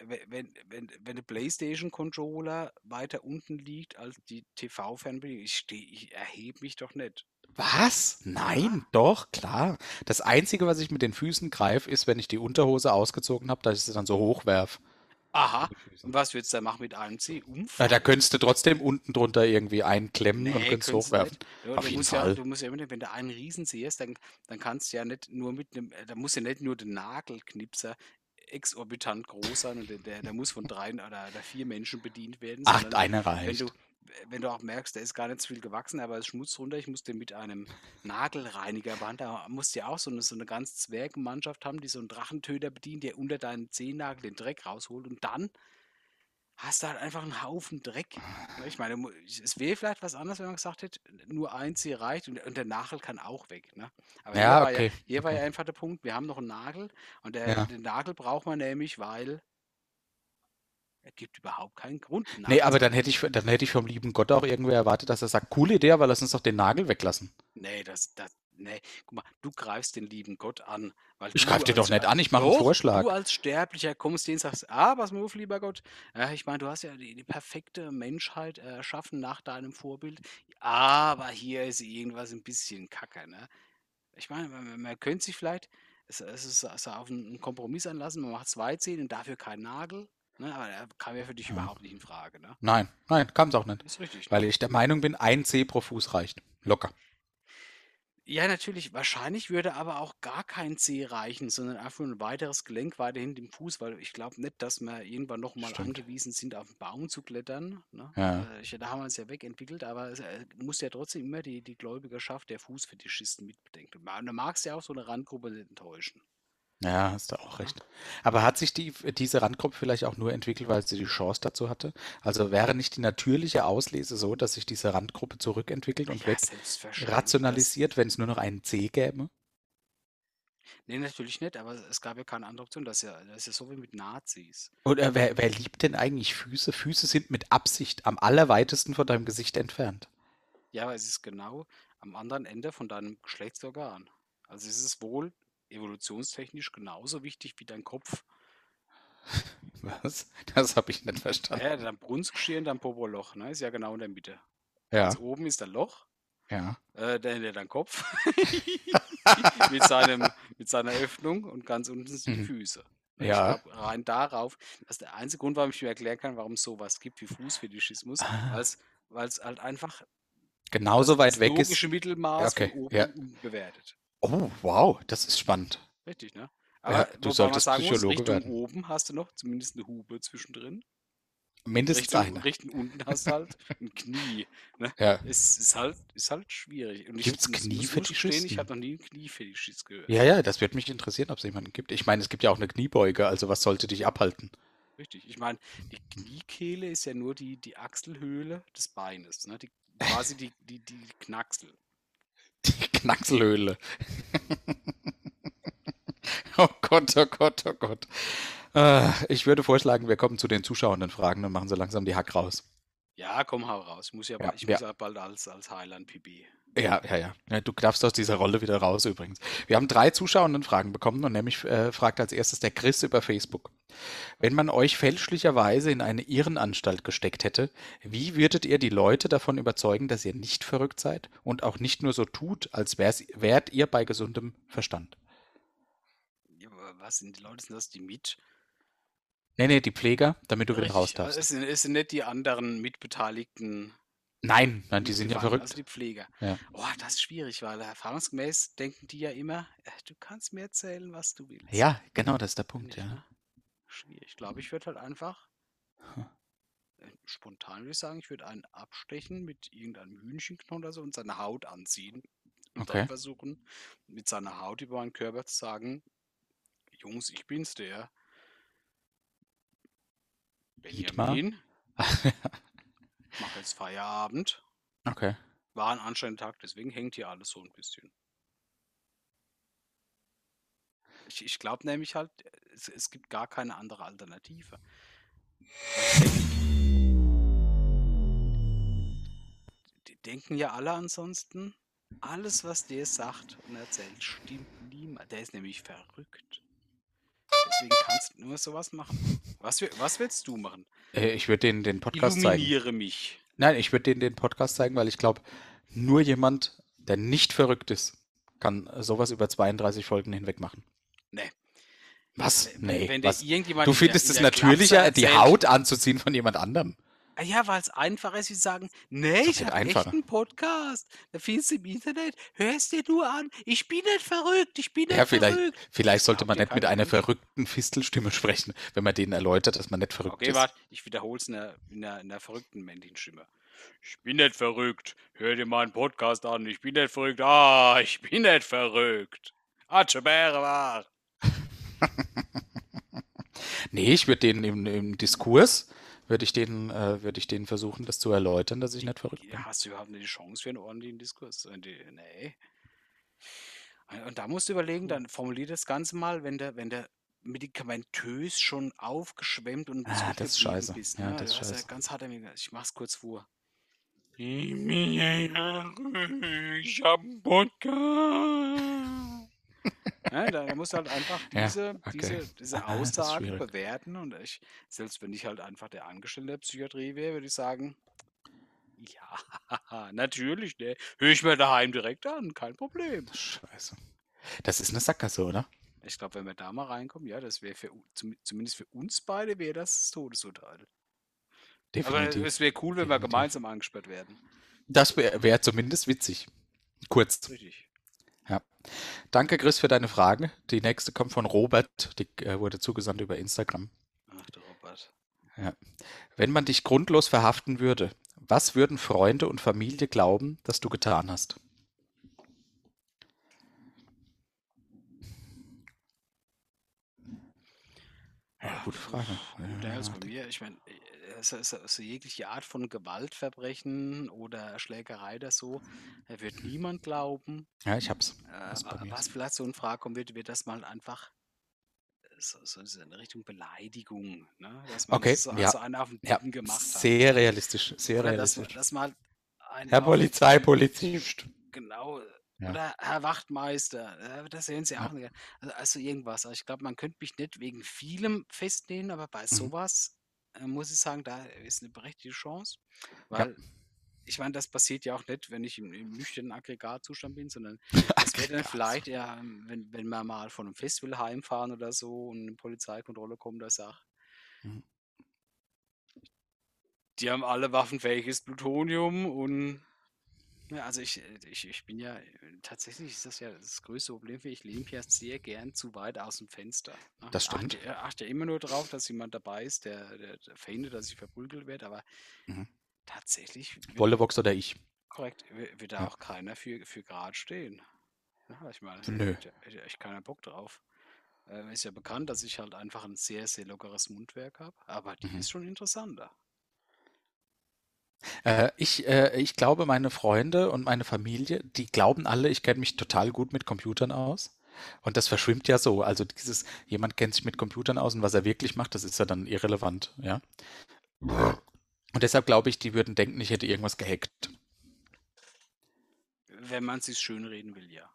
wenn, wenn, wenn, der PlayStation-Controller weiter unten liegt als die TV-Fernbedienung, ich, steh- ich erhebe mich doch nicht. Was? Nein, doch, klar. Das Einzige, was ich mit den Füßen greife, ist, wenn ich die Unterhose ausgezogen habe, dass ich sie dann so hochwerf. Aha, und was würdest du da machen mit einem C? Umfallen? da könntest du trotzdem unten drunter irgendwie einklemmen und Nee, könntest könntest du hochwerfen. Ja, Auf du jeden musst Fall. Ja, du musst ja immer, wenn du einen riesen siehst, dann, dann kannst du ja nicht nur mit einem, da muss ja nicht nur der Nagelknipser exorbitant groß sein und der, der, der muss von drei oder, oder vier Menschen bedient werden, Ach, einer wenn reicht. du, wenn du auch merkst, der ist gar nicht so viel gewachsen, aber es ist Schmutz runter, ich muss den mit einem Nagelreiniger behandeln, da musst du ja auch so eine, so eine ganz Zwergenmannschaft haben, die so einen Drachentöter bedient, der unter deinen Zehennagel den Dreck rausholt und dann hast du halt einfach einen Haufen Dreck. Ne, Ich meine, es wäre vielleicht was anderes, wenn man gesagt hätte, nur ein Zeh reicht und, und der Nagel kann auch weg. Ne? Aber Ja, hier, war okay, ja, hier war ja okay. einfach der Punkt, wir haben noch einen Nagel und der, Ja. den Nagel braucht man nämlich, weil es gibt überhaupt keinen Grund. einen Nee, Nagel aber dann hätte ich, dann hätte ich vom lieben Gott auch irgendwer erwartet, dass er sagt, coole Idee, aber lass uns doch den Nagel weglassen. Nee, das, das, nee, guck mal, du greifst den lieben Gott an. Ich greife dir doch nicht an, ich mache einen Vorschlag. Du als Sterblicher kommst hin und sagst, ah, pass mal auf, lieber Gott. Ja, ich meine, du hast ja die, die perfekte Menschheit erschaffen nach deinem Vorbild. Aber hier ist irgendwas ein bisschen kacke, ne? Ich meine, man, man könnte sich vielleicht, es, es ist also auf einen Kompromiss anlassen, man macht zwei Zähne und dafür keinen Nagel. Ne? Aber der kam ja für dich Ja. überhaupt nicht in Frage, ne? Nein, nein, kann es auch nicht. Ist richtig. Weil ich der Meinung bin, ein C pro Fuß reicht. Locker. Ja, natürlich. Wahrscheinlich würde aber auch gar kein Zeh reichen, sondern einfach nur ein weiteres Gelenk weiterhin im Fuß, weil ich glaube nicht, dass wir irgendwann nochmal Stimmt. angewiesen sind, auf den Baum zu klettern. Ne? Ja. Äh, ich, da haben wir uns ja wegentwickelt, aber es äh, muss ja trotzdem immer die, die Gläubigerschaft der Fußfetischisten mitbedenken. Und ma- du magst ja auch so eine Randgruppe nicht enttäuschen. Ja, hast du auch recht. Aber hat sich die, diese Randgruppe vielleicht auch nur entwickelt, weil sie die Chance dazu hatte? Also wäre nicht die natürliche Auslese so, dass sich diese Randgruppe zurückentwickelt und Ja, rationalisiert, wenn es nur noch einen C gäbe? Nee, natürlich nicht, aber es gab ja keine andere Option. Das ist ja, das ist ja so wie mit Nazis. Oder wer, wer liebt denn eigentlich Füße? Füße sind mit Absicht am allerweitesten von deinem Gesicht entfernt. Ja, aber es ist genau am anderen Ende von deinem Geschlechtsorgan. Also es ist wohl evolutionstechnisch genauso wichtig wie dein Kopf. [laughs] Was? Das habe ich nicht Ja, verstanden. ja, dein Brunstgeschirr und dein Popoloch, ne? Ist ja genau in der Mitte. Ja, Ganz oben ist dein Loch, ja. äh, der, dein Kopf [laughs] mit, seinem, mit seiner Öffnung und ganz unten sind die Mhm. Füße. Ja. Ich glaube, rein darauf, das ist der einzige Grund, warum ich mir erklären kann, warum es sowas gibt wie Fußfetischismus, Ah. weil es halt einfach Genauso das, weit weg ist. Mittelmaß okay, von oben ja. bewertet. Oh, wow, das ist spannend. Richtig, ne? Ja, Aber du wobei man solltest sagen muss, Psychologe Richtung werden. oben hast du noch zumindest eine Hube zwischendrin. Mindestens Richtung, eine. Richtung unten hast du halt [laughs] ein Knie. Ne? Ja. Es ist halt, ist halt schwierig. Und ich Gibt's muss, muss Kniefetischisten? ich habe noch nie einen Kniefetischist gehört. ja, ja, das wird mich interessieren, ob es jemanden gibt. Ich meine, es gibt ja auch eine Kniebeuge, also was sollte dich abhalten? Richtig. Ich meine, die Kniekehle ist ja nur die, die Achselhöhle des Beines. Ne? Die, [laughs] quasi die, die, die Knacksel. Die Knackselhöhle. [laughs] oh Gott, oh Gott, oh Gott. Äh, ich würde vorschlagen, wir kommen zu den zuschauenden Fragen und machen so langsam die Hack raus. Ja, komm, hau raus. Ich muss ja, Ja, bald- ich muss ja bald als, als Highland PB. Ja, ja, ja, ja. Du darfst aus dieser Rolle wieder raus übrigens. Wir haben drei zuschauenden Fragen bekommen und nämlich äh, fragt als erstes der Chris über Facebook. Wenn man euch fälschlicherweise in eine Irrenanstalt gesteckt hätte, wie würdet ihr die Leute davon überzeugen, dass ihr nicht verrückt seid und auch nicht nur so tut, als wär's, wärt ihr bei gesundem Verstand? Ja, aber was sind die Leute, sind das die mit? Nee, nee, die Pfleger, damit du wieder Richtig, raus darfst. Es sind, es sind nicht die anderen Mitbeteiligten. Nein, nein, die sind ja verrückt. Also die Pfleger. Ja. Oh, das ist schwierig, weil erfahrungsgemäß denken die ja immer, äh, du kannst mir erzählen, was du willst. Ja, genau, das ist der Punkt, ja. ne? Schwierig. Ich glaube, ich würde halt einfach Hm. spontan würde ich sagen, ich würde einen abstechen mit irgendeinem Hühnchenknochen oder so und seine Haut anziehen. Und Okay. dann versuchen, mit seiner Haut über meinen Körper zu sagen, Jungs, ich bin's der. Benjamin, [laughs] mach jetzt Feierabend. Okay. War ein anstrengender Tag, deswegen hängt hier alles so ein bisschen. Ich, ich glaube nämlich halt, es, es gibt gar keine andere Alternative. Denke, die denken ja alle ansonsten, alles, was der sagt und erzählt, stimmt niemand. Der ist nämlich verrückt. Deswegen kannst du nur sowas machen. Was, was willst du machen? Äh, ich würde denen den Podcast zeigen. Illuminiere mich. Nein, ich würde denen den Podcast zeigen, weil ich glaube, nur jemand, der nicht verrückt ist, kann sowas über 32 Folgen hinweg machen. Nee. Was? Wenn- Nee. wenn dir was? Du findest in es natürlicher, die Haut anzuziehen von jemand anderem. Ah Ja, weil es einfacher ist, wie sagen, nee, Ist doch ich viel habe echt einfacher. einen Podcast. Da findest du im Internet, hörst dir nur an. Ich bin nicht verrückt, ich bin nicht Ja, vielleicht, verrückt. vielleicht sollte man nicht mit einer verrückten Fistelstimme [laughs] sprechen, wenn man denen erläutert, dass man nicht verrückt Okay, ist. warte, ich wiederhole es in einer, in, einer, in einer verrückten männlichen Stimme. Ich bin nicht verrückt. Hör dir meinen Podcast an. Ich bin nicht verrückt. Ah, ich bin nicht verrückt. Atschebäre war. [laughs] Nee, ich würde denen im, im Diskurs, würde ich denen, äh, würde ich denen versuchen, das zu erläutern, dass ich nicht verrückt bin. Ja, hast du überhaupt nicht die Chance für einen ordentlichen Diskurs? Äh, die- Nee. Und da musst du überlegen, dann formulier das Ganze mal, wenn der, wenn der medikamentös schon aufgeschwemmt und Ah, das ist scheiße. bist. Ja, ne? das ist scheiße. ganz hart Ich mach's kurz vor. Ich hab einen Podcast. Ja, da da musst du halt einfach [laughs] Ja, diese, okay. diese, [laughs] diese [laughs] das ist Aussage schwierig. bewerten. Und ich, selbst wenn ich halt einfach der Angestellte der Psychiatrie wäre, würde ich sagen, ja, natürlich, ne? Höre ich mir daheim direkt an, kein Problem. Scheiße. Das ist eine Sackgasse, oder? Ich glaube, wenn wir da mal reinkommen, ja, das wäre für u- zum, zumindest für uns beide wäre das das Todesurteil. Aber Definitiv. es wäre cool, wenn wir Definitiv. gemeinsam angesperrt werden. Das wäre wär zumindest witzig. Kurz. Richtig. Danke, Chris, für deine Frage. Die nächste kommt von Robert. Die äh, wurde zugesandt über Instagram. Ach, der Robert. Wenn man dich grundlos verhaften würde, was würden Freunde und Familie glauben, dass du getan hast? Ja, gute Frage. Ja, also Ja, bei mir, ich meine, so, so, so jegliche Art von Gewaltverbrechen oder Schlägerei oder so, äh, wird niemand glauben. Ja, ich hab's. Äh, Das ist bei wa- mir was vielleicht so in Frage kommen wird, wird das mal einfach so, so so in Richtung Beleidigung, ne? Dass man Okay, so, ja. so einen auf den Ja, Dicken gemacht hat. sehr realistisch, sehr Oder dass, realistisch. dass mal einen Herr Polizeipolizist. Genau. Ja. Oder Herr Wachtmeister, äh, das sehen Sie Ja. auch nicht. Also, also irgendwas. Also ich glaube, man könnte mich nicht wegen vielem festnehmen, aber bei Mhm. sowas äh, muss ich sagen, da ist eine berechtigte Chance. Weil ich meine, das passiert ja auch nicht, wenn ich im, im nüchternen Aggregatzustand bin, sondern [laughs] das wäre dann vielleicht ja, wenn, wenn wir mal von einem Festival heimfahren oder so und eine Polizeikontrolle kommt, da sagt, Mhm. die haben alle waffenfähiges Plutonium und ja, also ich, äh, ich, ich bin ja, äh, tatsächlich ist das ja das größte Problem für ich lehne mich ja sehr gern zu weit aus dem Fenster. ne? Das stimmt. Achte, achte immer nur darauf, dass jemand dabei ist, der, der, der verhindert, dass ich verprügelt werde, aber Mhm. tatsächlich wird, Wollevox oder ich? korrekt, wi- wird da Ja. auch keiner für, für gerade stehen. Ja, ich meine, Nö. hätte echt keiner Bock drauf. Äh, ist ja bekannt, dass ich halt einfach ein sehr, sehr lockeres Mundwerk habe, aber die Mhm. ist schon interessanter. Äh, ich, äh, ich glaube, meine Freunde und meine Familie, die glauben alle, ich kenne mich total gut mit Computern aus. Und das verschwimmt ja so. Also dieses, jemand kennt sich mit Computern aus und was er wirklich macht, das ist ja dann irrelevant, ja. Und deshalb glaube ich, die würden denken, ich hätte irgendwas gehackt. Wenn man es sich schönreden will, ja.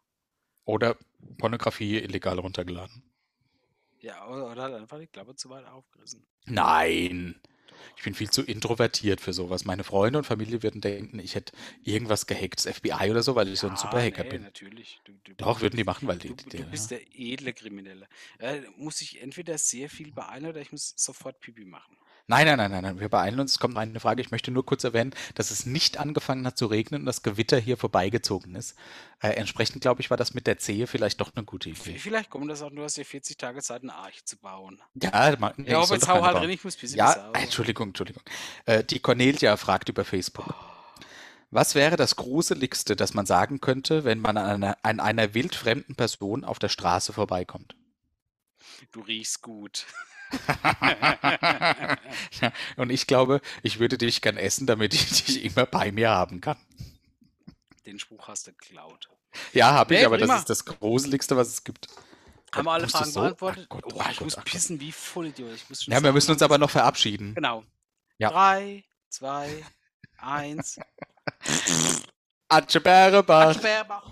Oder Pornografie illegal runtergeladen. Ja, oder, oder halt einfach die Klappe zu weit aufgerissen. Nein. Ich bin viel zu introvertiert für sowas. Meine Freunde und Familie würden denken, ich hätte irgendwas gehackt, das FBI oder so, weil ich so ein Ja, Superhacker nee, bin. natürlich. Du, du, Doch, würden die machen, weil die, du, die, du bist ja. der edle Kriminelle. Äh, muss ich entweder sehr viel beeilen oder ich muss sofort Pipi machen. Nein, nein, nein, nein, nein, wir beeilen uns. Es kommt eine Frage. Ich möchte nur kurz erwähnen, dass es nicht angefangen hat zu regnen und das Gewitter hier vorbeigezogen ist. Äh, entsprechend, glaube ich, war das mit der Zehe vielleicht doch eine gute Idee. Vielleicht kommt das auch nur, dass ihr 40 Tage Zeit, eine Arche zu bauen. Ja, ma- nee, Ja, ich jetzt hau halt bauen. drin, ich muss ein bisschen Ja, äh, Entschuldigung, Entschuldigung. Äh, die Cornelia fragt über Facebook. Was wäre das Gruseligste, das man sagen könnte, wenn man an einer, an einer wildfremden Person auf der Straße vorbeikommt? Du riechst gut. Ja, [laughs] und ich glaube, ich würde dich gern essen, damit ich dich immer bei mir haben kann. Den Spruch hast du geklaut. Ja, habe ich, Nee, aber das prima. ist das Gruseligste, was es gibt. Haben wir alle Fragen so- beantwortet? Ach Gott, oh, ach ich Gott, muss Gott. pissen wie Vollidiot. Ich muss schon Ja, wir müssen uns aber noch verabschieden. Genau. Ja. Drei, zwei, eins. Atscheberebach. Atschberber.